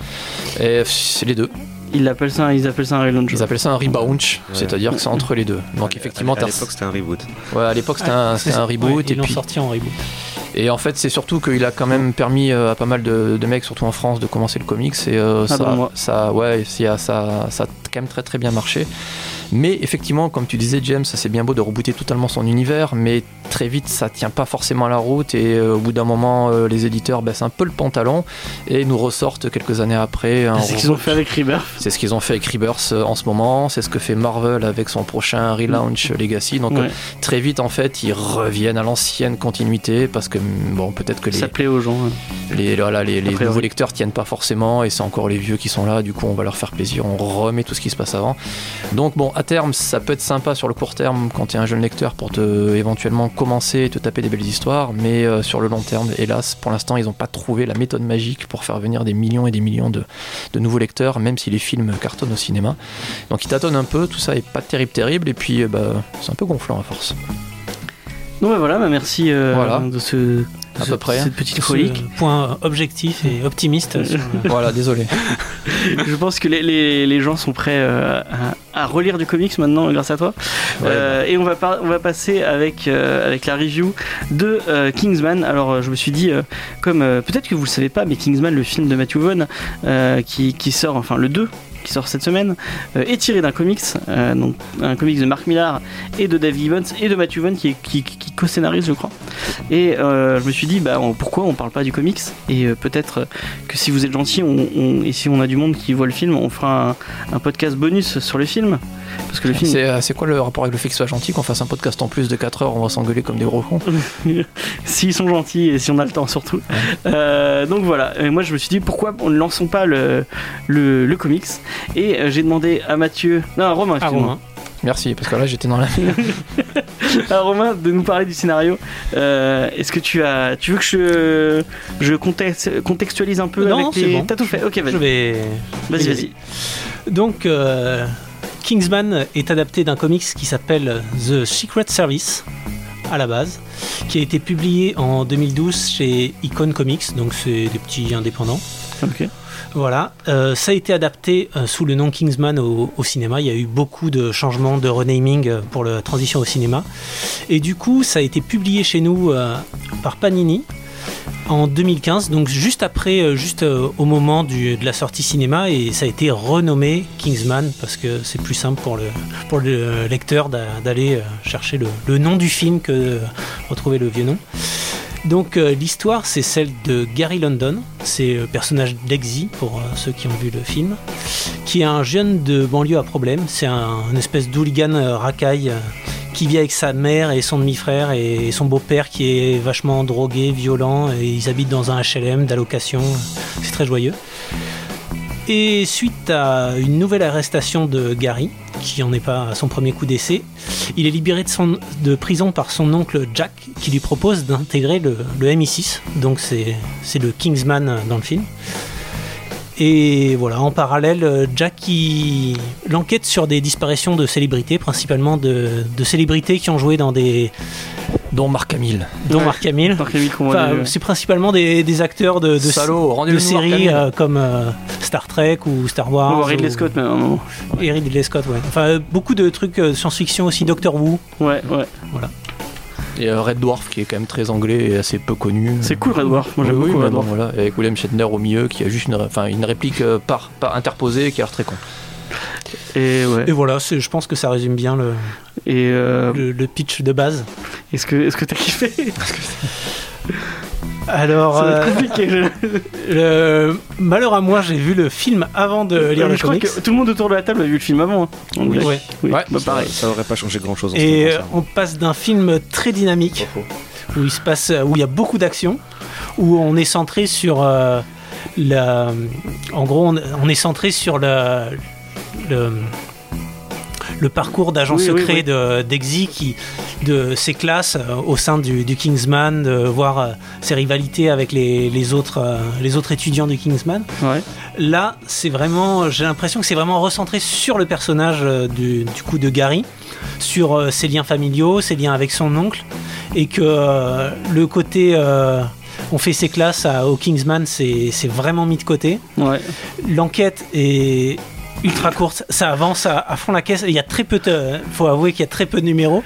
Et c'est les deux. Ils appellent ça, ils appellent ça un relaunch. Ils appellent ça un rebounch, Ouais. c'est-à-dire que c'est entre les deux. Donc effectivement, à, l'époque c'était un reboot. Ouais, à l'époque c'était un, reboot Ouais, et ils l'ont puis sorti en reboot. Et en fait c'est surtout qu'il a quand même permis euh, à pas mal de, de mecs surtout en France de commencer le comics et euh, Ah ça, bah, moi. ça ouais ça, ça ça a quand même très très bien marché mais effectivement comme tu disais James c'est bien beau de rebooter totalement son univers mais très vite ça tient pas forcément à la route et euh, au bout d'un moment euh, les éditeurs baissent un peu le pantalon et nous ressortent quelques années après un C'est ce qu'ils ont fait avec Rebirth. c'est ce qu'ils ont fait avec Rebirth euh, en ce moment, c'est ce que fait Marvel avec son prochain relaunch Legacy. Donc Ouais. très vite en fait ils reviennent à l'ancienne continuité parce que mm, bon peut-être que les, Ça plaît aux gens. hein. les, voilà, les, les A priori. nouveaux lecteurs tiennent pas forcément et c'est encore les vieux qui sont là, du coup on va leur faire plaisir, on remet tout ce qui se passe avant. Donc bon à terme ça peut être sympa sur le court terme quand tu es un jeune lecteur pour te éventuellement commencer et te taper des belles histoires, mais euh, sur le long terme hélas pour l'instant ils n'ont pas trouvé la méthode magique pour faire venir des millions et des millions de, nouveaux lecteurs, même si les films cartonnent au cinéma. Donc ils tâtonnent un peu, tout ça est pas terrible terrible et puis euh, bah, c'est un peu gonflant à force. Bah voilà, bah merci euh, Voilà. de ce, À ce- peu près. cette petite Ce folie. point objectif et optimiste. sur voilà, désolé. Je pense que les, les, les gens sont prêts euh, à, à relire du comics maintenant grâce à toi. Ouais, Euh, et on va, par- on va passer avec, euh, avec la review de euh, Kingsman. Alors je me suis dit, euh, comme euh, peut-être que vous le savez pas, mais Kingsman, le film de Matthew Vaughn, euh, qui, qui sort, enfin le 2, qui sort cette semaine, euh, est tiré d'un comics, euh, donc un comics de Mark Millar et de Dave Gibbons et de Matthew Vaughn qui, qui, qui co-scénarise, je crois. Et euh, je me suis dit, bah, on- pourquoi on parle pas du comics? Et peut-être que si vous êtes gentil, on, on- et si on a du monde qui voit le film, on fera un, un podcast bonus sur le film. Parce que le film, C'est quoi le rapport avec le fait qu'il soit gentil qu'on fasse un podcast en plus de 4 heures, on va s'engueuler comme des gros cons? S'ils sont gentils et si on a le temps surtout. Euh, donc voilà, Et moi je me suis dit pourquoi on ne lançons pas le, le, le comics? Et euh, j'ai demandé à Mathieu, non à Romain, excuse-moi. Romain. Merci, parce que là j'étais dans la. à Romain de nous parler du scénario. Euh, Est-ce que tu as, tu veux que je, je contexte- contextualise un peu Non, avec c'est les... bon. T'as tout fait, ok Je vas-y, vais. vas-y, vas-y. Donc, euh, Kingsman est adapté d'un comics qui s'appelle The Secret Service à la base, qui a été publié en 2012 chez Icon Comics, donc c'est des petits indépendants. Voilà, Euh, ça a été adapté euh, sous le nom Kingsman au, cinéma. Il y a eu beaucoup de changements de renaming euh, pour la transition au cinéma. Et du coup, ça a été publié chez nous par Panini en 2015, donc juste après, juste au moment de la sortie cinéma, et ça a été renommé Kingsman parce que c'est plus simple pour le, pour le lecteur d'a- d'aller chercher le, le nom du film que de retrouver le vieux nom. Donc euh, l'histoire c'est celle de Gary London, c'est le personnage d'Exy pour euh, ceux qui ont vu le film, qui est un jeune de banlieue à problème, c'est un, espèce d'hooligan euh, racaille euh, qui vit avec sa mère et son demi-frère et son beau-père qui est vachement drogué, violent, et ils habitent dans un HLM d'allocation, c'est très joyeux. Et suite à une nouvelle arrestation de Gary, qui en est pas à son premier coup d'essai, il est libéré de, son, de prison par son oncle Jack, qui lui propose d'intégrer le, le MI6, donc c'est le Kingsman dans le film. Et voilà, en parallèle, Jack il l'enquête sur des disparitions de célébrités, principalement de célébrités qui ont joué dans des. Dont Marc Hamill. dont Ouais. Marc Hamill Enfin, c'est principalement des, des acteurs de, de, Salaud, séries euh, comme euh, Star Trek ou Star Wars. Voit Ridley ou- Scott à un moment. Et Ridley Scott, ouais. Enfin, beaucoup de trucs euh, science-fiction aussi, Doctor Who. Ouais, ouais. Et euh, Red Dwarf qui est quand même très anglais et assez peu connu. C'est cool Red Dwarf. Moi j'aime oui, beaucoup mais Red bon, Dwarf. voilà, avec William Shatner au milieu qui a juste une, ré- enfin, une réplique euh, par, par interposée qui a l'air très con. Et ouais. Et voilà, c'est- je pense que ça résume bien le, Et euh, le, le pitch de base. est-ce que est-ce que t'as kiffé? Alors, Ça va euh, être compliqué. je- le- malheur à moi, j'ai vu le film avant de lire le je crois comics. que tout le monde autour de la table a vu le film avant. hein. On Oui, ouais. Oui, Ouais. bah pareil. Ça aurait pas changé grand chose en Et euh, on passe d'un film très dynamique où il se passe, où il y a beaucoup d'action, où on est centré sur euh, la, en gros, on, on est centré sur la, le, le parcours d'agent Oui, secret oui. de d'Exy qui de ses classes euh, au sein du, du Kingsman, de voir euh, ses rivalités avec les, les autres euh, les autres étudiants du Kingsman. Ouais. Là, c'est vraiment, j'ai l'impression que c'est vraiment recentré sur le personnage du, du coup de Gary, sur ses liens familiaux, ses liens avec son oncle, et que euh, le côté euh, on fait ses classes à, au Kingsman, c'est c'est vraiment mis de côté. Ouais. L'enquête est ultra courte, ça avance à, à fond la caisse. Il y a très peu de, faut avouer qu'il y a très peu de numéros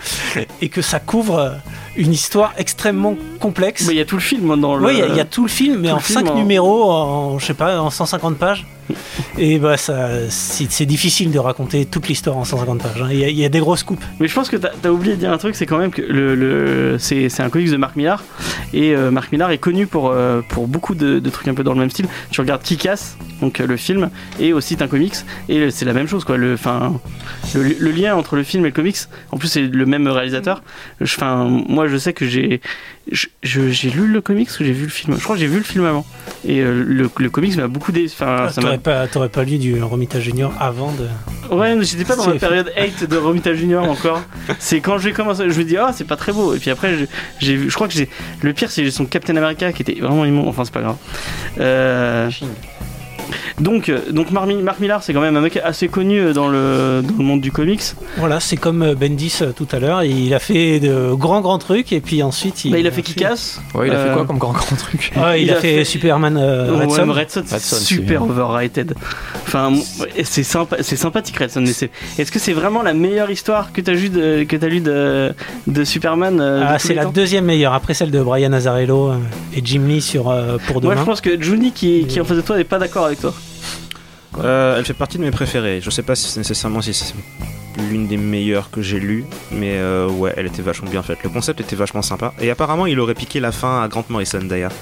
et que ça couvre euh, une histoire extrêmement complexe. Mais il y a tout le film hein, dans le. Oui, il y a- il y, a tout le film, mais en le film 5 en- numéros, en, je sais pas, en 150 pages. Et bah, ça, c'est difficile de raconter toute l'histoire en 150 pages. hein. Il y, a- des grosses coupes. Mais je pense que t'as as oublié de dire un truc, c'est quand même que le, c'est un comics de Marc Millar et euh, Marc Millar est connu pour euh, pour beaucoup de, trucs un peu dans le même style. Tu regardes Kick-Ass, donc euh, le film, et aussi un comics et c'est la même chose quoi. Le le, lien entre le film et le comics. En plus c'est le même réalisateur. Moi je sais que j'ai j'ai lu le comics ou j'ai vu le film? Je crois que j'ai vu le film avant et euh, le, le comics m'a beaucoup dé... Enfin ça m'a T'aurais pas, t'aurais pas lu du Romita Junior avant de. Ouais, mais j'étais pas dans C'est- ma période hate de Romita Junior encore. C'est quand j'ai commencé, je me dis, ah, c'est pas très beau. Et puis après, j'ai- j'ai vu, je crois que j'ai. Le pire, c'est son Captain America qui était vraiment immonde. Enfin, c'est pas grave. Euh, donc, euh, donc Mark, Mi- Mark Millar, c'est quand même un mec assez connu euh, dans le, dans le monde du comics. Voilà, c'est comme euh, Bendis tout à l'heure. Il a fait de grands, grands trucs et puis ensuite il. Bah, il a fait Kick-Ass. Ouais, il a fait quoi comme grand grand truc Ah, il, Il a, a fait, fait- Superman euh, Red Son. Red Son, c'est Red Son, super overrated. Enfin, c'est sympa, c'est sympathique Red Son, mais c'est. Est-ce que c'est vraiment la meilleure histoire que t'as lu de, que t'as lu de, de Superman euh, Ah, c'est la deuxième meilleure, après celle de Brian Azzarello euh, et Jim Lee sur euh, Pour Moi, demain. je pense que Juni qui, qui est en face de toi n'est pas d'accord avec Euh, elle fait partie de mes préférées. Je sais pas si c'est nécessairement si c'est l'une des meilleures que j'ai lues, mais euh, ouais, elle était vachement bien faite. Le concept était vachement sympa. Et apparemment, il aurait piqué la fin à Grant Morrison d'ailleurs.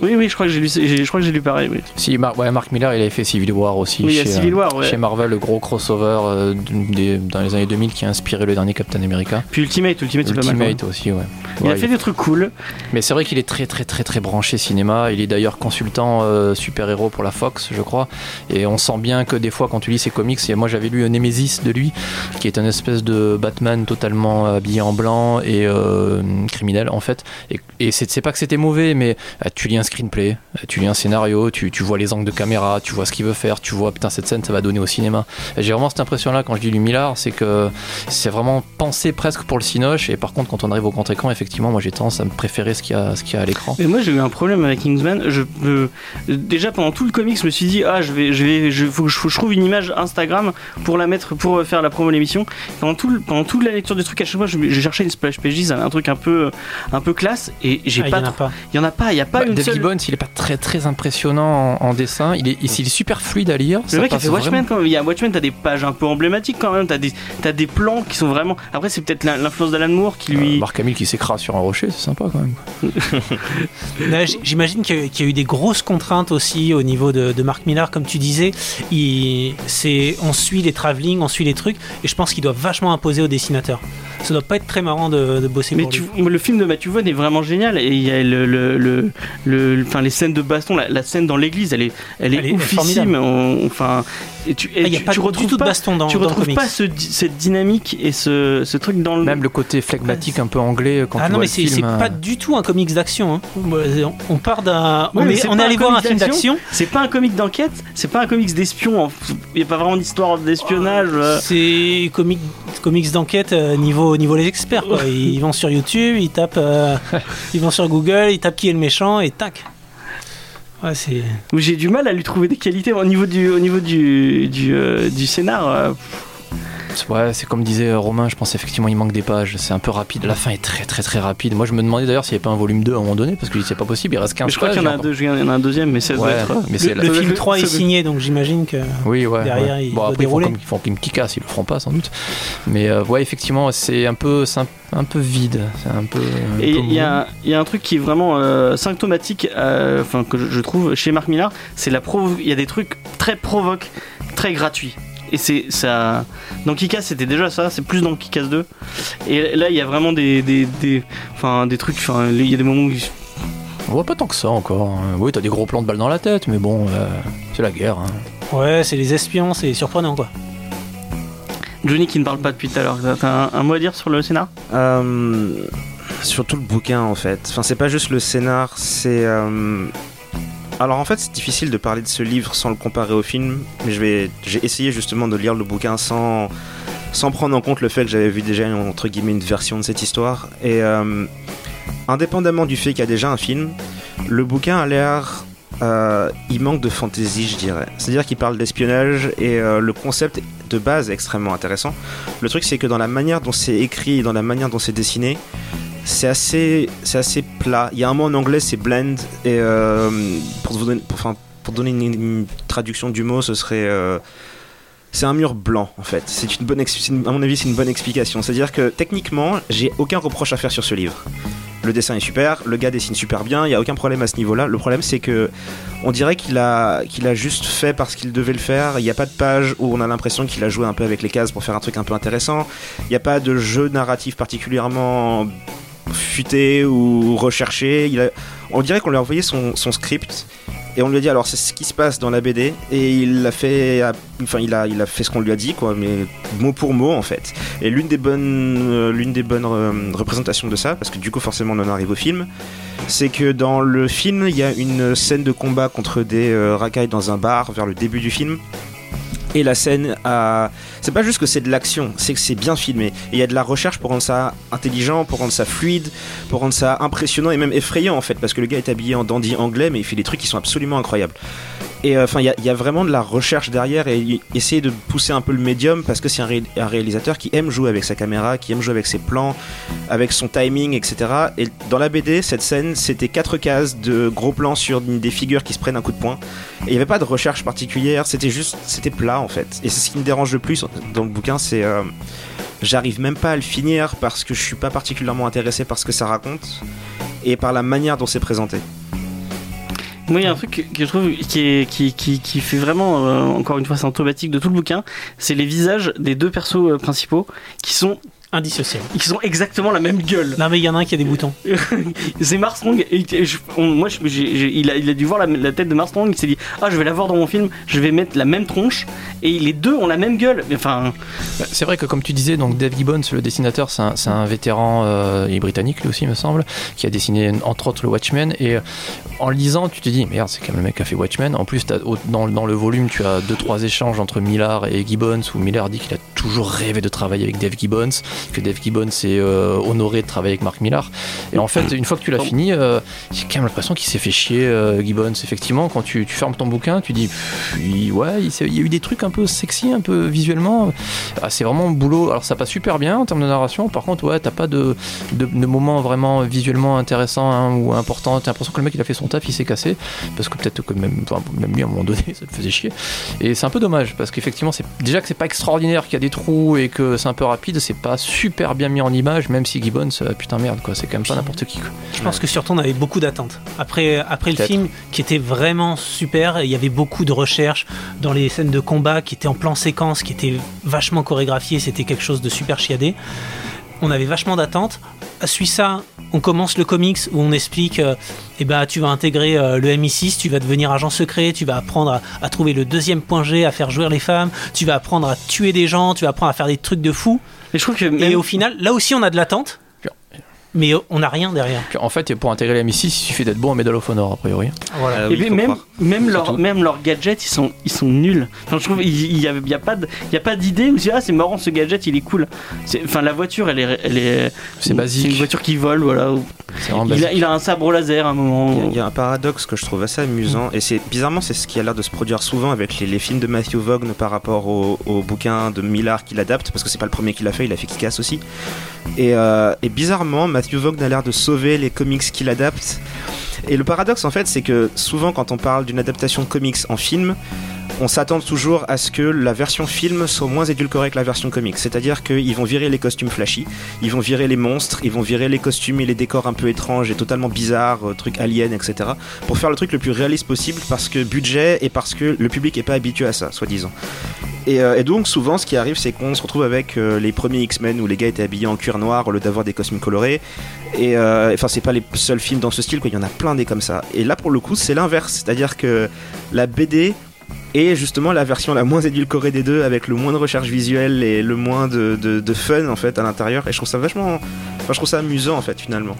Oui, oui, je crois que j'ai lu, j'ai- je crois que j'ai lu pareil. Oui, Si, Mar- ouais, Mark Millar, il avait fait Civil War aussi. oui il y a chez, Civil euh, War, ouais. Chez Marvel, le gros crossover euh, des- dans les années 2000 qui a inspiré le dernier Captain America. Puis Ultimate, Ultimate, c'est pas mal. Ultimate aussi, ouais. Il Ouais, a fait des trucs cool. Mais c'est vrai qu'il est très très très très branché cinéma. Il est d'ailleurs consultant euh, super-héros pour la Fox, je crois. Et on sent bien que des fois, quand tu lis ses comics, et moi j'avais lu Nemesis de lui, qui est un espèce de Batman totalement habillé en blanc et euh, criminel en fait. Et, et c'est pas que c'était mauvais, mais euh, tu lis un, screenplay, euh, tu lis un scénario, tu, tu vois les angles de caméra, tu vois ce qu'il veut faire, tu vois putain cette scène ça va donner au cinéma. Et J'ai vraiment cette impression là quand je dis du Millard, c'est que c'est vraiment pensé presque pour le cinoche et par contre quand on arrive au grand écran effectivement moi j'ai tendance à me préférer ce qu'il y a, ce qu'il y a à l'écran. Mais moi j'ai eu un problème avec Kingsman. Je, euh, déjà pendant tout le comics, je me suis dit ah je vais, je vais, je, trouve une image Instagram pour la mettre, pour faire la promo l'émission. Pendant tout, pendant toute la lecture du truc, à chaque fois, je, je cherchais une splash page, un truc un peu, un peu classe, et j'ai Ah, il y pas. en a trou- pas. Il y en a pas. Il y a pas Bah, une Dave seule. Gibbons il est pas très très impressionnant en, en dessin, il est, il est super fluide à lire. Le mec a fait Watchmen quand même. Il y a Watchmen, t'as des pages un peu emblématiques quand même. T'as des, t'as des plans qui sont vraiment. Après, c'est peut-être l'in- l'influence d'Alan Moore qui lui. Euh, Mark Hamill qui s'écrase sur un rocher, c'est sympa quand même. J'imagine qu'il y, a- qu'il y a eu des grosses contraintes aussi au niveau de, de Mark Millar, comme tu disais. Il, c'est, on suit les travelling, on suit les trucs, et je pense qu'il doit vachement imposer aux dessinateurs. Ça doit pas être très marrant de, de bosser Mais pour tu, lui. le film de Matthew Vaughn est vraiment génial et il y a le, le, le, le- enfin les scènes de baston, la, la scène dans l'église, elle est, elle est, Elle est oufissime. On- enfin, et tu, et Ah, a tu- pas tu du retrouves tout de pas, baston dans, tu dans retrouves pas ce cette dynamique et ce, ce truc dans le. Même le côté flegmatique un peu anglais quand Ah tu non, vois mais le c'est, euh, pas du tout un comics d'action. hein. On- On part d'un. On est, on allé un voir un comics film d'action. C'est pas un comic d'enquête, c'est pas un comics d'espion. Il n'y a pas vraiment d'histoire d'espionnage. euh. C'est comic, comics d'enquête euh, niveau, niveau les experts. quoi. Ils vont sur YouTube, ils tapent, euh, ils vont sur Google, ils tapent qui est le méchant et tac. Ouais, J'ai du mal à lui trouver des qualités au niveau du, au niveau du, du, euh, du scénar. Euh. Ouais, c'est comme disait euh, Romain, je pense effectivement il manque des pages, c'est un peu rapide. La fin est très très très rapide. Moi je me demandais d'ailleurs s'il n'y avait pas un volume 2 à un moment donné, parce que c'est pas possible, il reste 15 Mais je crois qu'il y en a un, genre. deux- il y en a un deuxième, mais ça doit Ouais, être. mais c'est Le, la- le ça film doit- 3 est signé, donc j'imagine que. Oui, ouais. Derrière, ouais. il bon, doit après, il faut dérouler. comme- il faut qu'ils me cassent, ils le feront pas sans doute. Mais euh, ouais, effectivement, c'est un peu, un, peu vide. C'est un peu. un Et il y, a, il y a un truc qui est vraiment euh, symptomatique, euh, enfin que je, je trouve chez Marc Millar, c'est la provo- Il y a des trucs très provoques, très gratuits. Et c'est ça. Dans Kikas, c'était déjà ça. C'est plus dans Kikas 2. Et là, il y a vraiment des, des, des, enfin, des trucs. Enfin, il y a des moments où il- On voit pas tant que ça encore. hein. Oui, t'as des gros plans de balles dans la tête, mais bon, euh, c'est la guerre. hein. Ouais, c'est les espions, c'est surprenant quoi. Johnny qui ne parle pas depuis tout à l'heure. T'as un, un mot à dire sur le scénar? Euh, surtout le bouquin en fait. Enfin, c'est pas juste le scénar, c'est. euh, Alors en fait, c'est difficile de parler de ce livre sans le comparer au film, mais j'ai essayé justement de lire le bouquin sans, sans prendre en compte le fait que j'avais vu déjà entre guillemets une version de cette histoire. Et euh, indépendamment du fait qu'il y a déjà un film, le bouquin a l'air. euh, il manque de fantaisie, je dirais. C'est-à-dire qu'il parle d'espionnage et euh, le concept de base est extrêmement intéressant. Le truc, c'est que dans la manière dont c'est écrit et dans la manière dont c'est dessiné, c'est assez, c'est assez plat. Il y a un mot en anglais, c'est blend. Et euh, pour, donner, une, traduction du mot, ce serait. euh, c'est un mur blanc en fait. C'est une bonne, mon avis, c'est une bonne explication. C'est-à-dire que techniquement, j'ai aucun reproche à faire sur ce livre. Le dessin est super, le gars dessine super bien, il y a aucun problème à ce niveau-là. Le problème, c'est que on dirait qu'il a, qu'il a juste fait parce qu'il devait le faire. Il n'y a pas de page où on a l'impression qu'il a joué un peu avec les cases pour faire un truc un peu intéressant. Il n'y a pas de jeu narratif particulièrement futé ou recherché. Il a- on dirait qu'on lui a envoyé son, script et on lui a dit alors c'est ce qui se passe dans la BD et il a fait, enfin il a, il a fait ce qu'on lui a dit quoi, mais mot pour mot en fait. Et l'une des bonnes, euh, l'une des bonnes euh, représentations de ça, parce que du coup forcément on en arrive au film, c'est que dans le film il y a une scène de combat contre des euh, racailles dans un bar vers le début du film. Et la scène a. C'est pas juste que c'est de l'action, c'est que c'est bien filmé. Et il y a de la recherche pour rendre ça intelligent, pour rendre ça fluide, pour rendre ça impressionnant et même effrayant en fait. Parce que le gars est habillé en dandy anglais, mais il fait des trucs qui sont absolument incroyables. Et euh, enfin, il y, a- vraiment de la recherche derrière et essayer de pousser un peu le médium parce que c'est un réalisateur qui aime jouer avec sa caméra, qui aime jouer avec ses plans, avec son timing, etc. Et dans la BD, cette scène, c'était quatre cases de gros plans sur des figures qui se prennent un coup de poing. Et il n'y avait pas de recherche particulière, c'était juste, c'était plat en fait. Et c'est ce qui me dérange le plus dans le bouquin, c'est. euh, J'arrive même pas à le finir parce que je suis pas particulièrement intéressé par ce que ça raconte et par la manière dont c'est présenté. Moi, il y a un truc que, je trouve qui fait vraiment, euh, encore une fois, symptomatique de tout le bouquin, c'est les visages des deux persos euh, principaux qui sont Indissociable. Ils ont exactement la même gueule. Non, mais il y en a un qui a des boutons. c'est Marstrong. Et, et je- on- moi, je- j'ai- j'ai- il, a, il a dû voir la, la tête de Marstrong. Il s'est dit Ah, je vais la voir dans mon film. Je vais mettre la même tronche. Et les deux ont la même gueule. Mais Enfin, Bah, C'est vrai que comme tu disais, donc Dave Gibbons, le dessinateur, c'est un, c'est un vétéran euh, il est britannique lui aussi, il me semble, qui a dessiné entre autres le Watchmen. Et euh, en le lisant, tu te dis merde, c'est quand même le mec qui a fait Watchmen. En plus, t'as- au- dans, dans le volume, tu as deux trois échanges entre Millard et Gibbons où Millard dit qu'il a toujours rêvé de travailler avec Dave Gibbons, que Dave Gibbons est euh, honoré de travailler avec Mark Millar. Et en fait, une fois que tu l'as fini, euh, j'ai quand même l'impression qu'il s'est fait chier euh, Gibbons. Effectivement, quand tu, tu fermes ton bouquin, tu dis pff, il- ouais, il, s'est- il y a eu des trucs un peu sexy, un peu visuellement. Ah, c'est vraiment boulot. Alors ça passe super bien en termes de narration. Par contre, ouais, t'as pas de, de, de moments vraiment visuellement intéressants hein, ou importants. T'as l'impression que le mec il a fait son taf, il s'est cassé parce que peut-être que même, enfin, même lui à un moment donné ça le faisait chier. Et c'est un peu dommage parce qu'effectivement, c'est déjà que c'est pas extraordinaire, qu'il y a des trous et que c'est un peu rapide. C'est pas super bien mis en image, même si Gibbons, euh, putain merde quoi, c'est quand même pas n'importe qui. Quoi. Je pense que surtout on avait beaucoup d'attentes. Après, après le film qui était vraiment super, il y avait beaucoup de recherches dans les scènes de combat qui étaient en plan séquence, qui étaient vachement chorégraphiées, c'était quelque chose de super chiadé. On avait vachement d'attentes. Suit ça, on commence le comics où on explique, euh, eh ben, tu vas intégrer euh, le MI6, tu vas devenir agent secret, tu vas apprendre à, à trouver le deuxième point G, à faire jouer les femmes, tu vas apprendre à tuer des gens, tu vas apprendre à faire des trucs de fou. Mais je trouve que Et au final, là aussi on a de l'attente, mais on n'a rien derrière. En fait, pour intégrer la M6, il suffit d'être bon en Medal of Honor a priori. Voilà. Euh, Et oui, même, croire. même, leur, Surtout. même leurs gadgets, ils sont, ils sont nuls. Enfin, je trouve il il y a, y a pas d'idée où c'est ah c'est marrant ce gadget, il est cool. Enfin la voiture, elle est, elle est, C'est basique. une voiture qui vole, voilà. Il a, il a un sabre laser à un moment. Il y a- il y, a un paradoxe que je trouve assez amusant, et c'est bizarrement c'est ce qui a l'air de se produire souvent avec les, les films de Matthew Vaughn par rapport au, au bouquin de Millard qu'il adapte, parce que c'est pas le premier qu'il a fait, il a fait Kick-Ass aussi. Et, euh, et bizarrement, Matthew Vaughn a l'air de sauver les comics qu'il adapte. Et le paradoxe en fait, c'est que souvent quand on parle d'une adaptation de comics en film, on s'attend toujours à ce que la version film soit moins édulcorée que la version comics. C'est-à-dire qu'ils vont virer les costumes flashy, ils vont virer les monstres, ils vont virer les costumes et les décors un peu étranges et totalement bizarres, euh, trucs aliens, etc. Pour faire le truc le plus réaliste possible parce que budget et parce que le public est pas habitué à ça, soi-disant. Et, euh, et donc souvent ce qui arrive c'est qu'on se retrouve avec euh, les premiers X-Men où les gars étaient habillés en cuir noir au lieu d'avoir des costumes colorés. Et euh, enfin c'est pas les seuls films dans ce style, quoi. il y en a plein des comme ça. Et là pour le coup c'est l'inverse, c'est-à-dire que la BD est justement la version la moins édulcorée des deux avec le moins de recherche visuelle et le moins de, de- de fun en fait à l'intérieur. Et je trouve ça vachement, enfin je trouve ça amusant en fait finalement.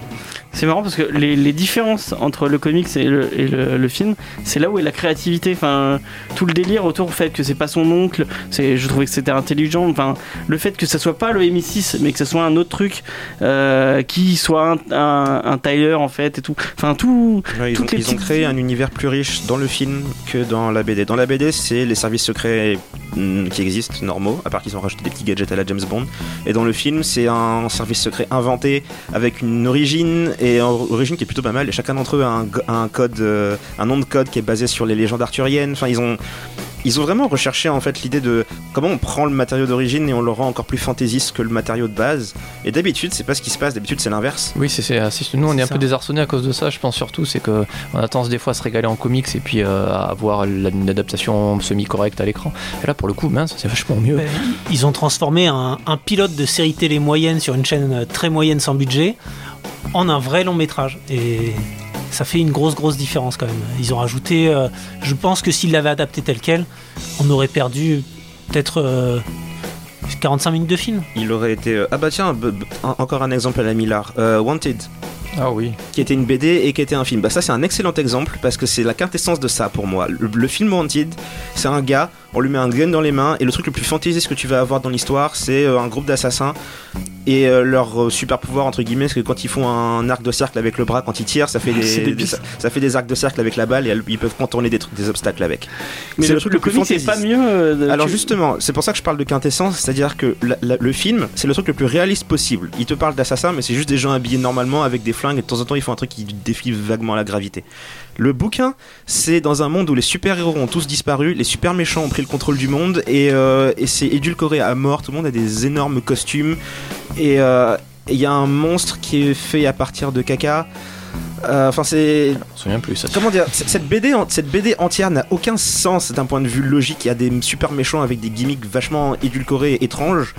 C'est marrant parce que les, les différences entre le comics et le, et le, le film, c'est là où est la créativité. Enfin, tout le délire autour du fait que c'est pas son oncle, c'est, je trouvais que c'était intelligent. Enfin, le fait que ça soit pas le MI6, mais que ce soit un autre truc euh, qui soit un, un, un Tyler en fait et tout. Enfin, tout. Ouais, ils, ont, Toutes les ils ont petites- créé un univers plus riche dans le film que dans la BD. Dans la BD, c'est les services secrets mm, qui existent, normaux, à part qu'ils ont rajouté des petits gadgets à la James Bond. Et dans le film, c'est un service secret inventé avec une origine et origine qui est plutôt pas mal. Et chacun d'entre eux a un code, euh, un nom de code qui est basé sur les légendes arthuriennes. Enfin, ils ont ils ont vraiment recherché en fait l'idée de comment on prend le matériau d'origine et on le rend encore plus fantaisiste que le matériau de base. Et d'habitude, c'est pas ce qui se passe. D'habitude, c'est l'inverse. Oui, c'est, c'est, c'est- nous on est, un ça. peu désarçonnés à cause de ça, je pense surtout, c'est que on a tendance des fois à se régaler en comics et puis euh, à avoir une adaptation semi-correcte à l'écran. Et là pour le coup, mince, c'est vachement mieux. Ben, Ils ont transformé un, un pilote de série télé moyenne sur une chaîne euh, très moyenne sans budget en un vrai long métrage. Et ça fait une grosse, grosse différence quand même. Ils ont rajouté. euh, je pense que s'ils l'avaient adapté tel quel, on aurait perdu peut-être euh, 45 minutes de film. Il aurait été. euh, Ah bah tiens, encore un exemple à la Millard. Euh, Wanted. Ah oui. qui était une BD et qui était un film. Bah ça c'est un excellent exemple parce que c'est la quintessence de ça pour moi. Le, le film Wanted, c'est un gars, on lui met un gun dans les mains et le truc le plus fantaisiste que tu vas avoir dans l'histoire, c'est euh, un groupe d'assassins et euh, leur euh, super pouvoir entre guillemets, c'est que quand ils font un arc de cercle avec le bras, quand ils tirent, ça fait C'est des, débile. des- ça, ça fait des arcs de cercle avec la balle et ils peuvent contourner des trucs, des obstacles avec. Mais C'est le, le truc le le plus c'est pas fantaisiste. mieux. de- Alors justement, c'est pour ça que je parle de quintessence, c'est-à-dire que la- la- le film, c'est le truc le plus réaliste possible. Il te parle d'assassins, mais c'est juste des gens habillés normalement avec des et de temps en temps ils font un truc qui défie vaguement la gravité. Le bouquin, c'est dans un monde où les super-héros ont tous disparu, les super méchants ont pris le contrôle du monde et, euh, et c'est édulcoré à mort, tout le monde a des énormes costumes et euh, il y a un monstre qui est fait à partir de caca. Euh, Enfin, c'est On se souvient plus ça. Comment dire cette BD, cette BD entière n'a aucun sens d'un point de vue logique. Il y a des super méchants avec des gimmicks vachement édulcorés et étranges.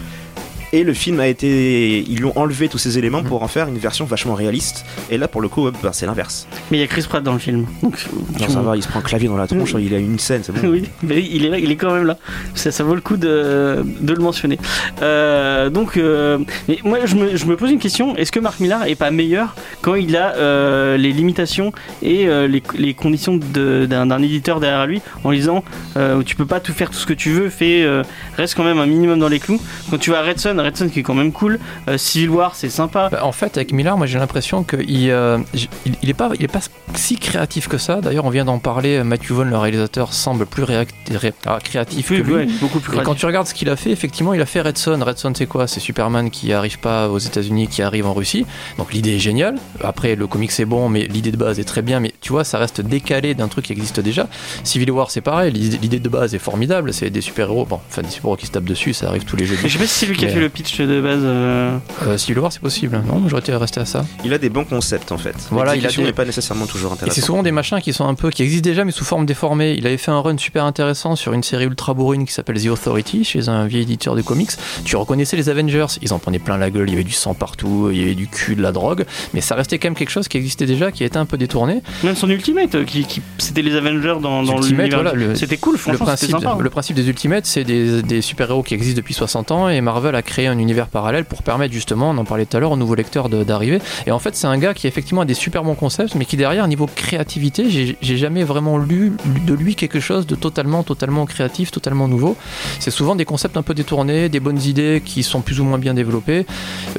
Et le film a été. Ils lui ont enlevé tous ces éléments pour en faire une version vachement réaliste. Et là, pour le coup, bah, c'est l'inverse. Mais il y a Chris Pratt dans le film. Donc, Non, ça va, il se prend un clavier dans la tronche, il a une scène, c'est bon. oui, mais il est là, il est quand même là. Ça, ça vaut le coup de, de le mentionner. Euh, donc, euh, mais moi, je me, je me pose une question est-ce que Mark Millar est pas meilleur quand il a euh, les limitations et les, les conditions d'un éditeur derrière lui en disant tu peux pas tout faire tout ce que tu veux, fais, reste quand même un minimum dans les clous. Quand tu vas à Red Son, Red Son qui est quand même cool, euh, Civil War c'est sympa. Bah, en fait, avec Miller, moi j'ai l'impression qu'il euh, il, il est pas, il est pas si créatif que ça. D'ailleurs, on vient d'en parler. Matthew Vaughn, le réalisateur, semble plus ré- ah, créatif que Oui, lui. ouais, beaucoup plus Et quand créatif. tu regardes ce qu'il a fait, effectivement, il a fait Red Son. Red Son, c'est quoi? C'est Superman qui arrive pas aux États-Unis, qui arrive en Russie. Donc l'idée est géniale. Après, le comic c'est bon, mais l'idée de base est très bien. Mais tu vois, ça reste décalé d'un truc qui existe déjà. Civil War, c'est pareil. L'idée de base est formidable. C'est des super-héros. Bon, enfin, des super-héros qui se tapent dessus, ça arrive tous les jeudis. je sais pas si c'est lui qui a fait le pitch de base. euh, Euh, Civil War, c'est possible. Non, mais j'aurais été resté à ça. Il a des bons concepts en fait. Voilà, il des- n'est pas nécessairement toujours Et intéressante. c'est souvent des machins qui sont un peu qui existent déjà mais sous forme déformée. Il avait fait un run super intéressant sur une série ultra bourrine qui s'appelle The Authority chez un vieil éditeur de comics. Tu reconnaissais les Avengers, ils en prenaient plein la gueule, il y avait du sang partout, il y avait du cul, de la drogue, mais ça restait quand même quelque chose qui existait déjà, qui a été un peu détourné. Même son Ultimate, euh, qui, qui- c'était les Avengers dans, dans Ultimate, l'univers. voilà, le- C'était cool, Le franchement, principe, sympa. hein. le principe des Ultimates, c'est des, des super-héros qui existent depuis 60 ans et Marvel a créé un univers parallèle pour permettre justement, on en parlait tout à l'heure, aux nouveaux lecteurs d'arriver. Et en fait, c'est un gars qui effectivement a des super bons concepts, mais qui derrière, niveau créativité, j'ai jamais vraiment lu de lui quelque chose de totalement, totalement créatif, totalement nouveau. C'est souvent des concepts un peu détournés, des bonnes idées qui sont plus ou moins bien développées.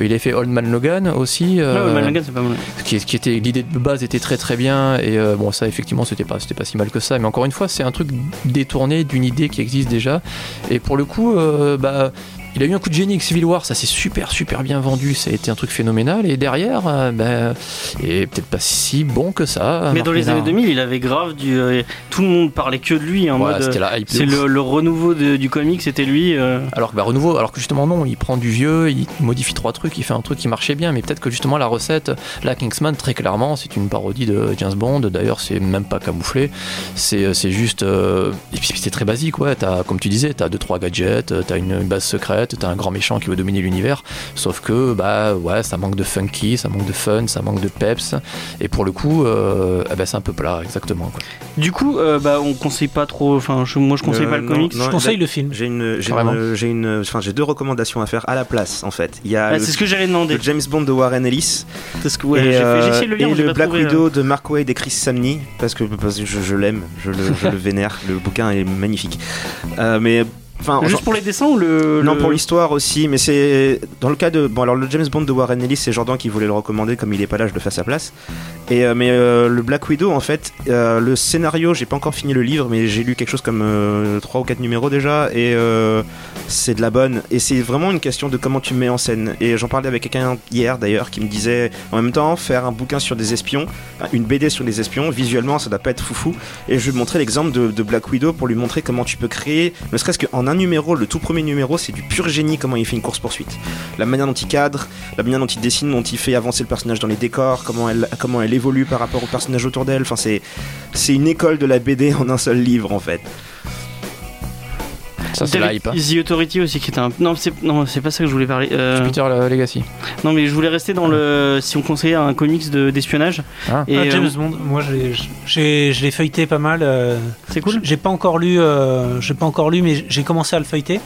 Euh, Il a fait Old Man Logan aussi. Euh, ouais, Malaga, c'est pas mal. qui, qui était l'idée de base était très très bien et euh, bon ça effectivement c'était pas c'était pas si mal que ça mais encore une fois c'est un truc détourné d'une idée qui existe déjà et pour le coup euh, bah il a eu un coup de génie avec Civil War, ça s'est super super bien vendu, ça a été un truc phénoménal et derrière, euh, bah, et peut-être pas si bon que ça. Mais dans les années 2000, il avait grave du. euh, tout le monde parlait que de lui en Ouais, mode. c'était la hype. de C'est le, le renouveau de- du comic, c'était lui. euh. Alors que bah, renouveau, alors que justement non, il prend du vieux, il modifie trois trucs, il fait un truc qui marchait bien, mais peut-être que justement la recette, la Kingsman très clairement, c'est une parodie de James Bond. D'ailleurs, c'est même pas camouflé, c'est juste euh, et puis c'est très basique, ouais. T'as comme tu disais, t'as deux trois gadgets, t'as une base secrète, t'as un grand méchant qui veut dominer l'univers. Sauf que bah ouais, ça manque de funky, ça manque de fun, ça manque de peps. Et pour le coup, euh, eh ben, c'est un peu plat, exactement. Quoi. Du coup, euh, bah, on conseille pas trop. Enfin, je- moi, je conseille Euh, pas le non, comics. non, Je conseille le film. J'ai une, j'ai une, j'ai une, enfin j'ai deux recommandations à faire à la place en fait. Il y a Ah, le, c'est ce que j'allais demander. le James Bond de Warren Ellis Parce que, ouais, et, j'ai fait- euh, le lire, et mais j'ai le Black trouvé, euh, Widow de Mark Waid et Chris Samney parce que, parce que je, je l'aime, je le, je le vénère. Le bouquin est magnifique. Euh, mais enfin, Juste pour les dessins ou le. non, le- pour l'histoire aussi, mais c'est dans le cas de bon alors le James Bond de Warren Ellis, c'est Jordan qui voulait le recommander comme il est pas là, je le fais à sa place. Et euh, mais euh, le Black Widow en fait, euh, le scénario, j'ai pas encore fini le livre, mais j'ai lu quelque chose comme euh, 3 ou 4 numéros déjà et c'est de la bonne et c'est vraiment une question de comment tu mets en scène. Et j'en parlais avec quelqu'un hier d'ailleurs qui me disait en même temps faire un bouquin sur des espions, une BD sur des espions, visuellement ça doit pas être foufou et je lui montrais l'exemple de, de Black Widow pour lui montrer comment tu peux créer, ne serait-ce qu'en un numéro, le tout premier numéro, c'est du pur génie comment il fait une course-poursuite. La manière dont il cadre, la manière dont il dessine, dont il fait avancer le personnage dans les décors, comment elle, évolue par rapport au personnage autour d'elle. C'est, c'est une école de la BD en un seul livre en fait. Ça c'est la hype. hein. The Authority aussi qui était un. Non, c'est non, c'est pas ça que je voulais parler. Euh, Jupiter Legacy. non, mais je voulais rester dans le. Si on conseillait un comics de- d'espionnage. Ah. Et Ah, euh, James Bond, moi j'ai- j'ai- je l'ai feuilleté pas mal. euh, c'est cool. J'ai pas encore lu, euh, j'ai pas encore lu, mais j'ai commencé à le feuilleter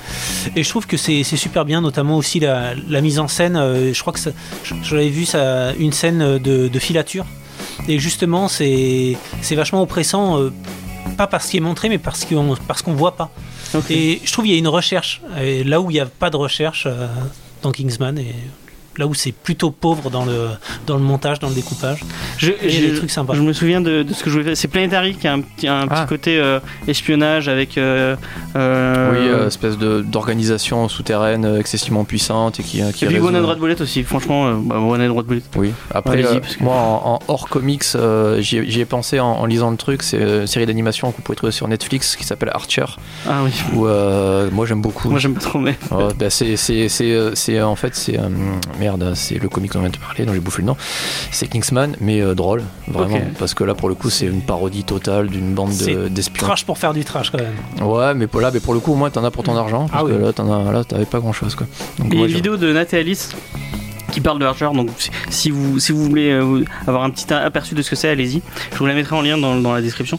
et je trouve que c'est c'est super bien, notamment aussi la, la mise en scène. euh, je crois que ça- je- j'avais vu ça, une scène de, de filature et justement c'est c'est vachement oppressant, euh, pas parce qu'il est montré, mais parce qu'on parce qu'on voit pas. Et je trouve qu'il y a une recherche là où il n'y a pas de recherche euh, dans Kingsman et là où c'est plutôt pauvre dans le dans le montage, dans le découpage. Je, je- des trucs sympas. je me souviens de, de ce que je voulais faire. C'est Planetary qui a un, petit- un petit Ah. côté euh, espionnage avec. euh, euh, Oui, euh, espèce de- d'organisation souterraine excessivement puissante et qui, qui et puis One and Red Bullet aussi. Franchement, euh, bah, One and Red Bullet. Oui, après, euh, parce que- moi en, en hors comics, euh, j'y ai- j'y ai pensé en, en lisant le truc. C'est une série d'animation que vous pouvez trouver sur Netflix qui s'appelle Archer. Ah oui. Où, euh, moi j'aime beaucoup. Moi j'aime pas trop, mais. Ouais, bah, c'est, c'est, c'est, c'est, en fait, c'est. euh, merde. c'est le comic dont on vient de parler, dont j'ai bouffé le nom. C'est Kingsman, mais euh, drôle, vraiment. Parce que là, pour le coup, c'est une parodie totale d'une bande d'espions. Trash pour faire du trash quand même. Ouais, mais pour là, mais pour le coup, au moins, t'en as pour ton argent. Parce Ah que oui. là, t'en as, là, t'avais pas grand chose, quoi. Donc, Il y a moi, une vidéo de Nat et Alice qui parle de Archer, donc si- si vous, si vous voulez euh, avoir un petit aperçu de ce que c'est, allez-y. Je vous la mettrai en lien dans, dans la description.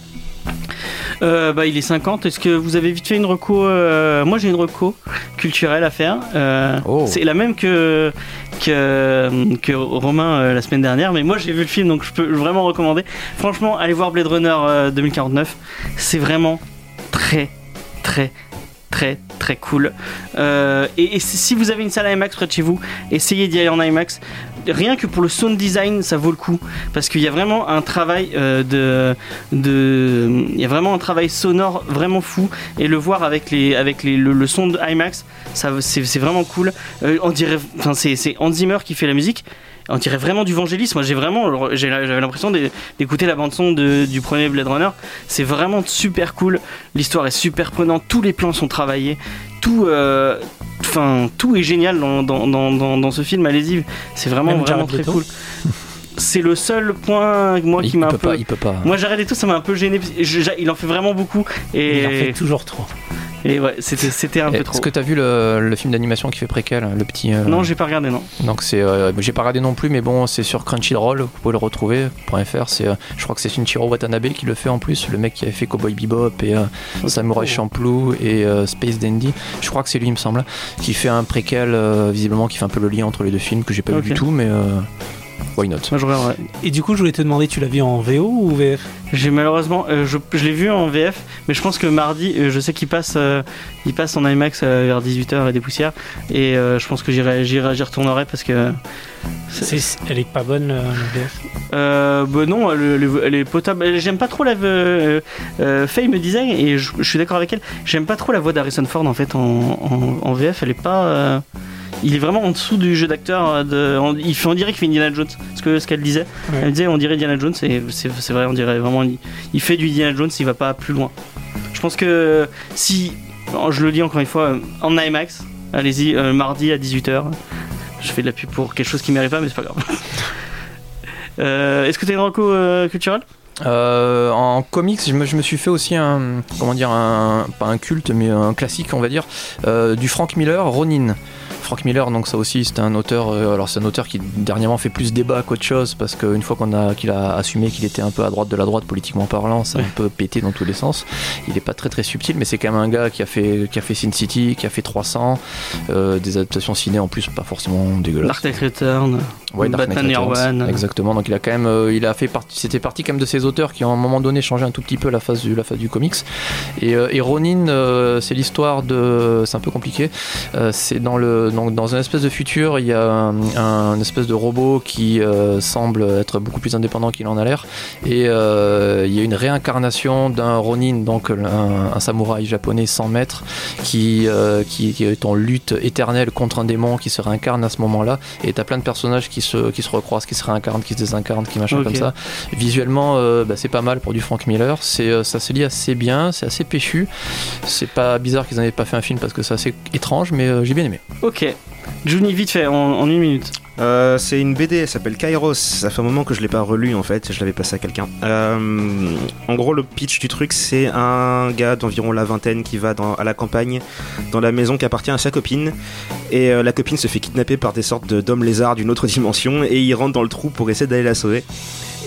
Euh, bah, il est 50. Est-ce que vous avez vite fait une reco euh, Moi, j'ai une reco culturelle à faire. Euh, Oh. C'est la même que, que, que Romain euh, la semaine dernière, mais moi, j'ai vu le film, donc je peux vraiment recommander. Franchement, allez voir Blade Runner euh, 2049. C'est vraiment très, très, très, très cool. Euh, et si vous avez une salle IMAX près de chez vous, essayez d'y aller en IMAX. Rien que pour le sound design, ça vaut le coup parce qu'il y a vraiment un travail euh, de, il y a vraiment un travail sonore vraiment fou et le voir avec les, avec les, le, son de IMAX, ça, c'est, vraiment cool. Euh, on dirait, c'est Hans Zimmer qui fait la musique. On dirait vraiment du Vangelis. Moi, j'ai vraiment, j'avais l'impression d'é- d'écouter la bande son de- du premier Blade Runner. C'est vraiment super cool. L'histoire est super prenante. Tous les plans sont travaillés. Tout, euh, enfin, tout est génial dans, dans, dans, dans, dans ce film. Allez-y, c'est vraiment Même vraiment très Leto. cool. C'est le seul point moi il, qui m'a un peu. pas, il peut pas. Moi, j'arrête et tout, ça m'a un peu gêné. Je- il en fait vraiment beaucoup et, Il en fait toujours trop. et ouais, c'était c'était un peu trop. Est-ce que t'as vu le, le film d'animation qui fait préquel, le petit euh, Non, j'ai pas regardé, non. Donc c'est, euh, j'ai pas regardé non plus, mais bon, c'est sur Crunchyroll, vous pouvez le retrouver. .fr, c'est, euh, je crois que c'est Shinichiro Watanabe qui le fait en plus, le mec qui avait fait Cowboy Bebop et Samurai Champloo et Space Dandy. Je crois que c'est lui, il me semble, qui fait un préquel, visiblement, qui fait un peu le lien entre les deux films que j'ai pas vu du tout, mais why not? Moi, je regarderai. Et du coup, je voulais te demander, tu l'as vu en VO ou VF J'ai malheureusement, euh, je, je l'ai vu en VF, mais je pense que mardi, euh, je sais qu'il passe, euh, il passe en IMAX euh, vers 18h et des poussières, et euh, je pense que j'irai, j'irai, j'y retournerai parce que. c'est- C'est- Elle est pas bonne VF. Euh, bah non, elle, elle- elle est potable. J'aime pas trop la. Euh, euh, Faye me disait, et je, je suis d'accord avec elle, j'aime pas trop la voix d'Harrison Ford en fait en, en- en VF. Elle est pas. Il est vraiment en dessous du jeu d'acteur. euh, De, on- il fait, on dirait qu'il fait Indiana Jones. Ce que ce qu'elle disait. Ouais. Elle disait, on dirait Indiana Jones, et c'est, c'est vrai, on dirait vraiment. Il, il fait du Indiana Jones, il va pas plus loin. Je pense que si. Je le dis encore une fois, euh, en IMAX, allez-y, euh, mardi à 18h. Je fais de la pub pour quelque chose qui mérite pas, mais c'est pas grave. Euh, Est-ce que t'as une reco euh, culturelle? Euh, en comics, je me, je me suis fait aussi un, comment dire, un, pas un culte, mais un classique, on va dire, euh, du Frank Miller, Ronin. Frank Miller, donc ça aussi, c'est un auteur. euh, alors c'est un auteur qui dernièrement fait plus débat qu'autre chose parce qu'une fois qu'on a qu'il a assumé qu'il était un peu à droite de la droite politiquement parlant, ça a un peu pété dans tous les sens. Il est pas très très subtil, mais c'est quand même un gars qui a fait qui a fait Sin City, qui a fait 300, euh, des adaptations ciné en plus pas forcément dégueulasses. Dark Knight Return. Ouais, Dark Batman Knight Returns. Exactement. Donc il a quand même, euh, il a fait partie, c'était partie quand même de ces auteurs qui ont à un moment donné changé un tout petit peu la phase du, la phase du comics. Et, euh, et Ronin, euh, c'est l'histoire de, c'est un peu compliqué. Euh, c'est dans le, donc dans une espèce de futur, il y a un, un espèce de robot qui euh, semble être beaucoup plus indépendant qu'il en a l'air. Et euh, il y a une réincarnation d'un Ronin, donc un, un samouraï japonais sans maître, qui, euh, qui, qui est en lutte éternelle contre un démon qui se réincarne à ce moment-là. Et t'as plein de personnages qui se, qui se recroisent, qui se réincarnent, qui se désincarnent, qui machin comme ça. Visuellement, euh, bah, c'est pas mal pour du Frank Miller. C'est, euh, ça se lit assez bien, c'est assez péchu. C'est pas bizarre qu'ils n'avaient pas fait un film parce que c'est assez étrange, mais euh, j'ai bien aimé. Ok. Juni, vite fait, en, en une minute. Euh, c'est une BD, elle s'appelle Kairos. Ça fait un moment que je l'ai pas relu en fait, je l'avais passé à quelqu'un. Euh, en gros, le pitch du truc, c'est un gars d'environ la vingtaine qui va à la campagne, dans la maison qui appartient à sa copine. Et euh, la copine se fait kidnapper par des sortes d'hommes lézards d'une autre dimension et il rentre dans le trou pour essayer d'aller la sauver.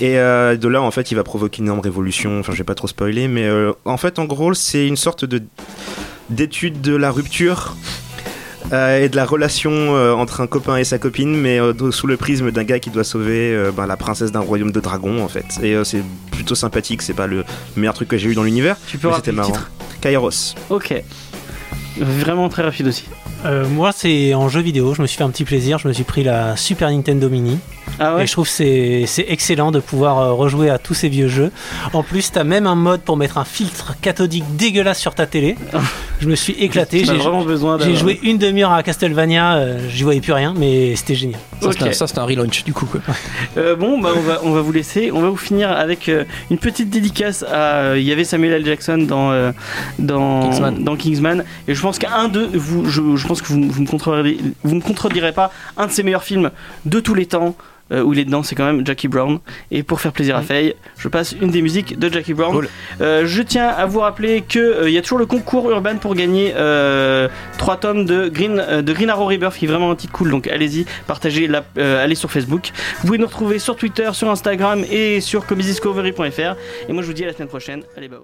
Et de là, en fait, il va provoquer une énorme révolution. Enfin, je vais pas trop spoiler, mais en fait, en gros, c'est une sorte de d'étude de la rupture et de la relation euh, entre un copain et sa copine, mais euh, sous le prisme d'un gars qui doit sauver euh, ben, la princesse d'un royaume de dragons, en fait. Et euh, c'est plutôt sympathique, c'est pas le meilleur truc que j'ai eu dans l'univers, Tu peux mais c'était marrant. Kairos. Ok. Vraiment très rapide aussi. Euh, moi, c'est en jeu vidéo. Je me suis fait un petit plaisir. Je me suis pris la Super Nintendo Mini. Ah ouais Et je trouve que c'est c'est excellent de pouvoir euh, rejouer à tous ces vieux jeux. En plus, t'as même un mode pour mettre un filtre cathodique dégueulasse sur ta télé. Je me suis éclaté. J'ai vraiment besoin j'ai d'avoir- joué une demi-heure à Castlevania. euh, J'y voyais plus rien, mais c'était génial. Ça, c'est un- relaunch du coup. Quoi. Euh, bon, bah, on, va, on va vous laisser. On va vous finir avec euh, une petite dédicace à. euh, Il y avait Samuel L. Jackson dans, euh, dans, Kingsman. dans Kingsman. Et je pense qu'un de vous, je, je pense que vous, vous me contredirez, vous me contredirez pas, un de ses meilleurs films de tous les temps. euh, où il est dedans, c'est quand même Jackie Brown. Et pour faire plaisir à Faye, je passe une des musiques de Jackie Brown. Cool. Euh, je tiens à vous rappeler que euh, y a toujours le concours urbain pour gagner euh, 3 tomes de Green, de Green Arrow Rebirth qui est vraiment un titre cool. Donc allez-y, partagez, la, allez sur Facebook. Vous pouvez nous retrouver sur Twitter, sur Instagram et sur comicsdiscovery.fr. Et moi je vous dis à la semaine prochaine. Allez, bah.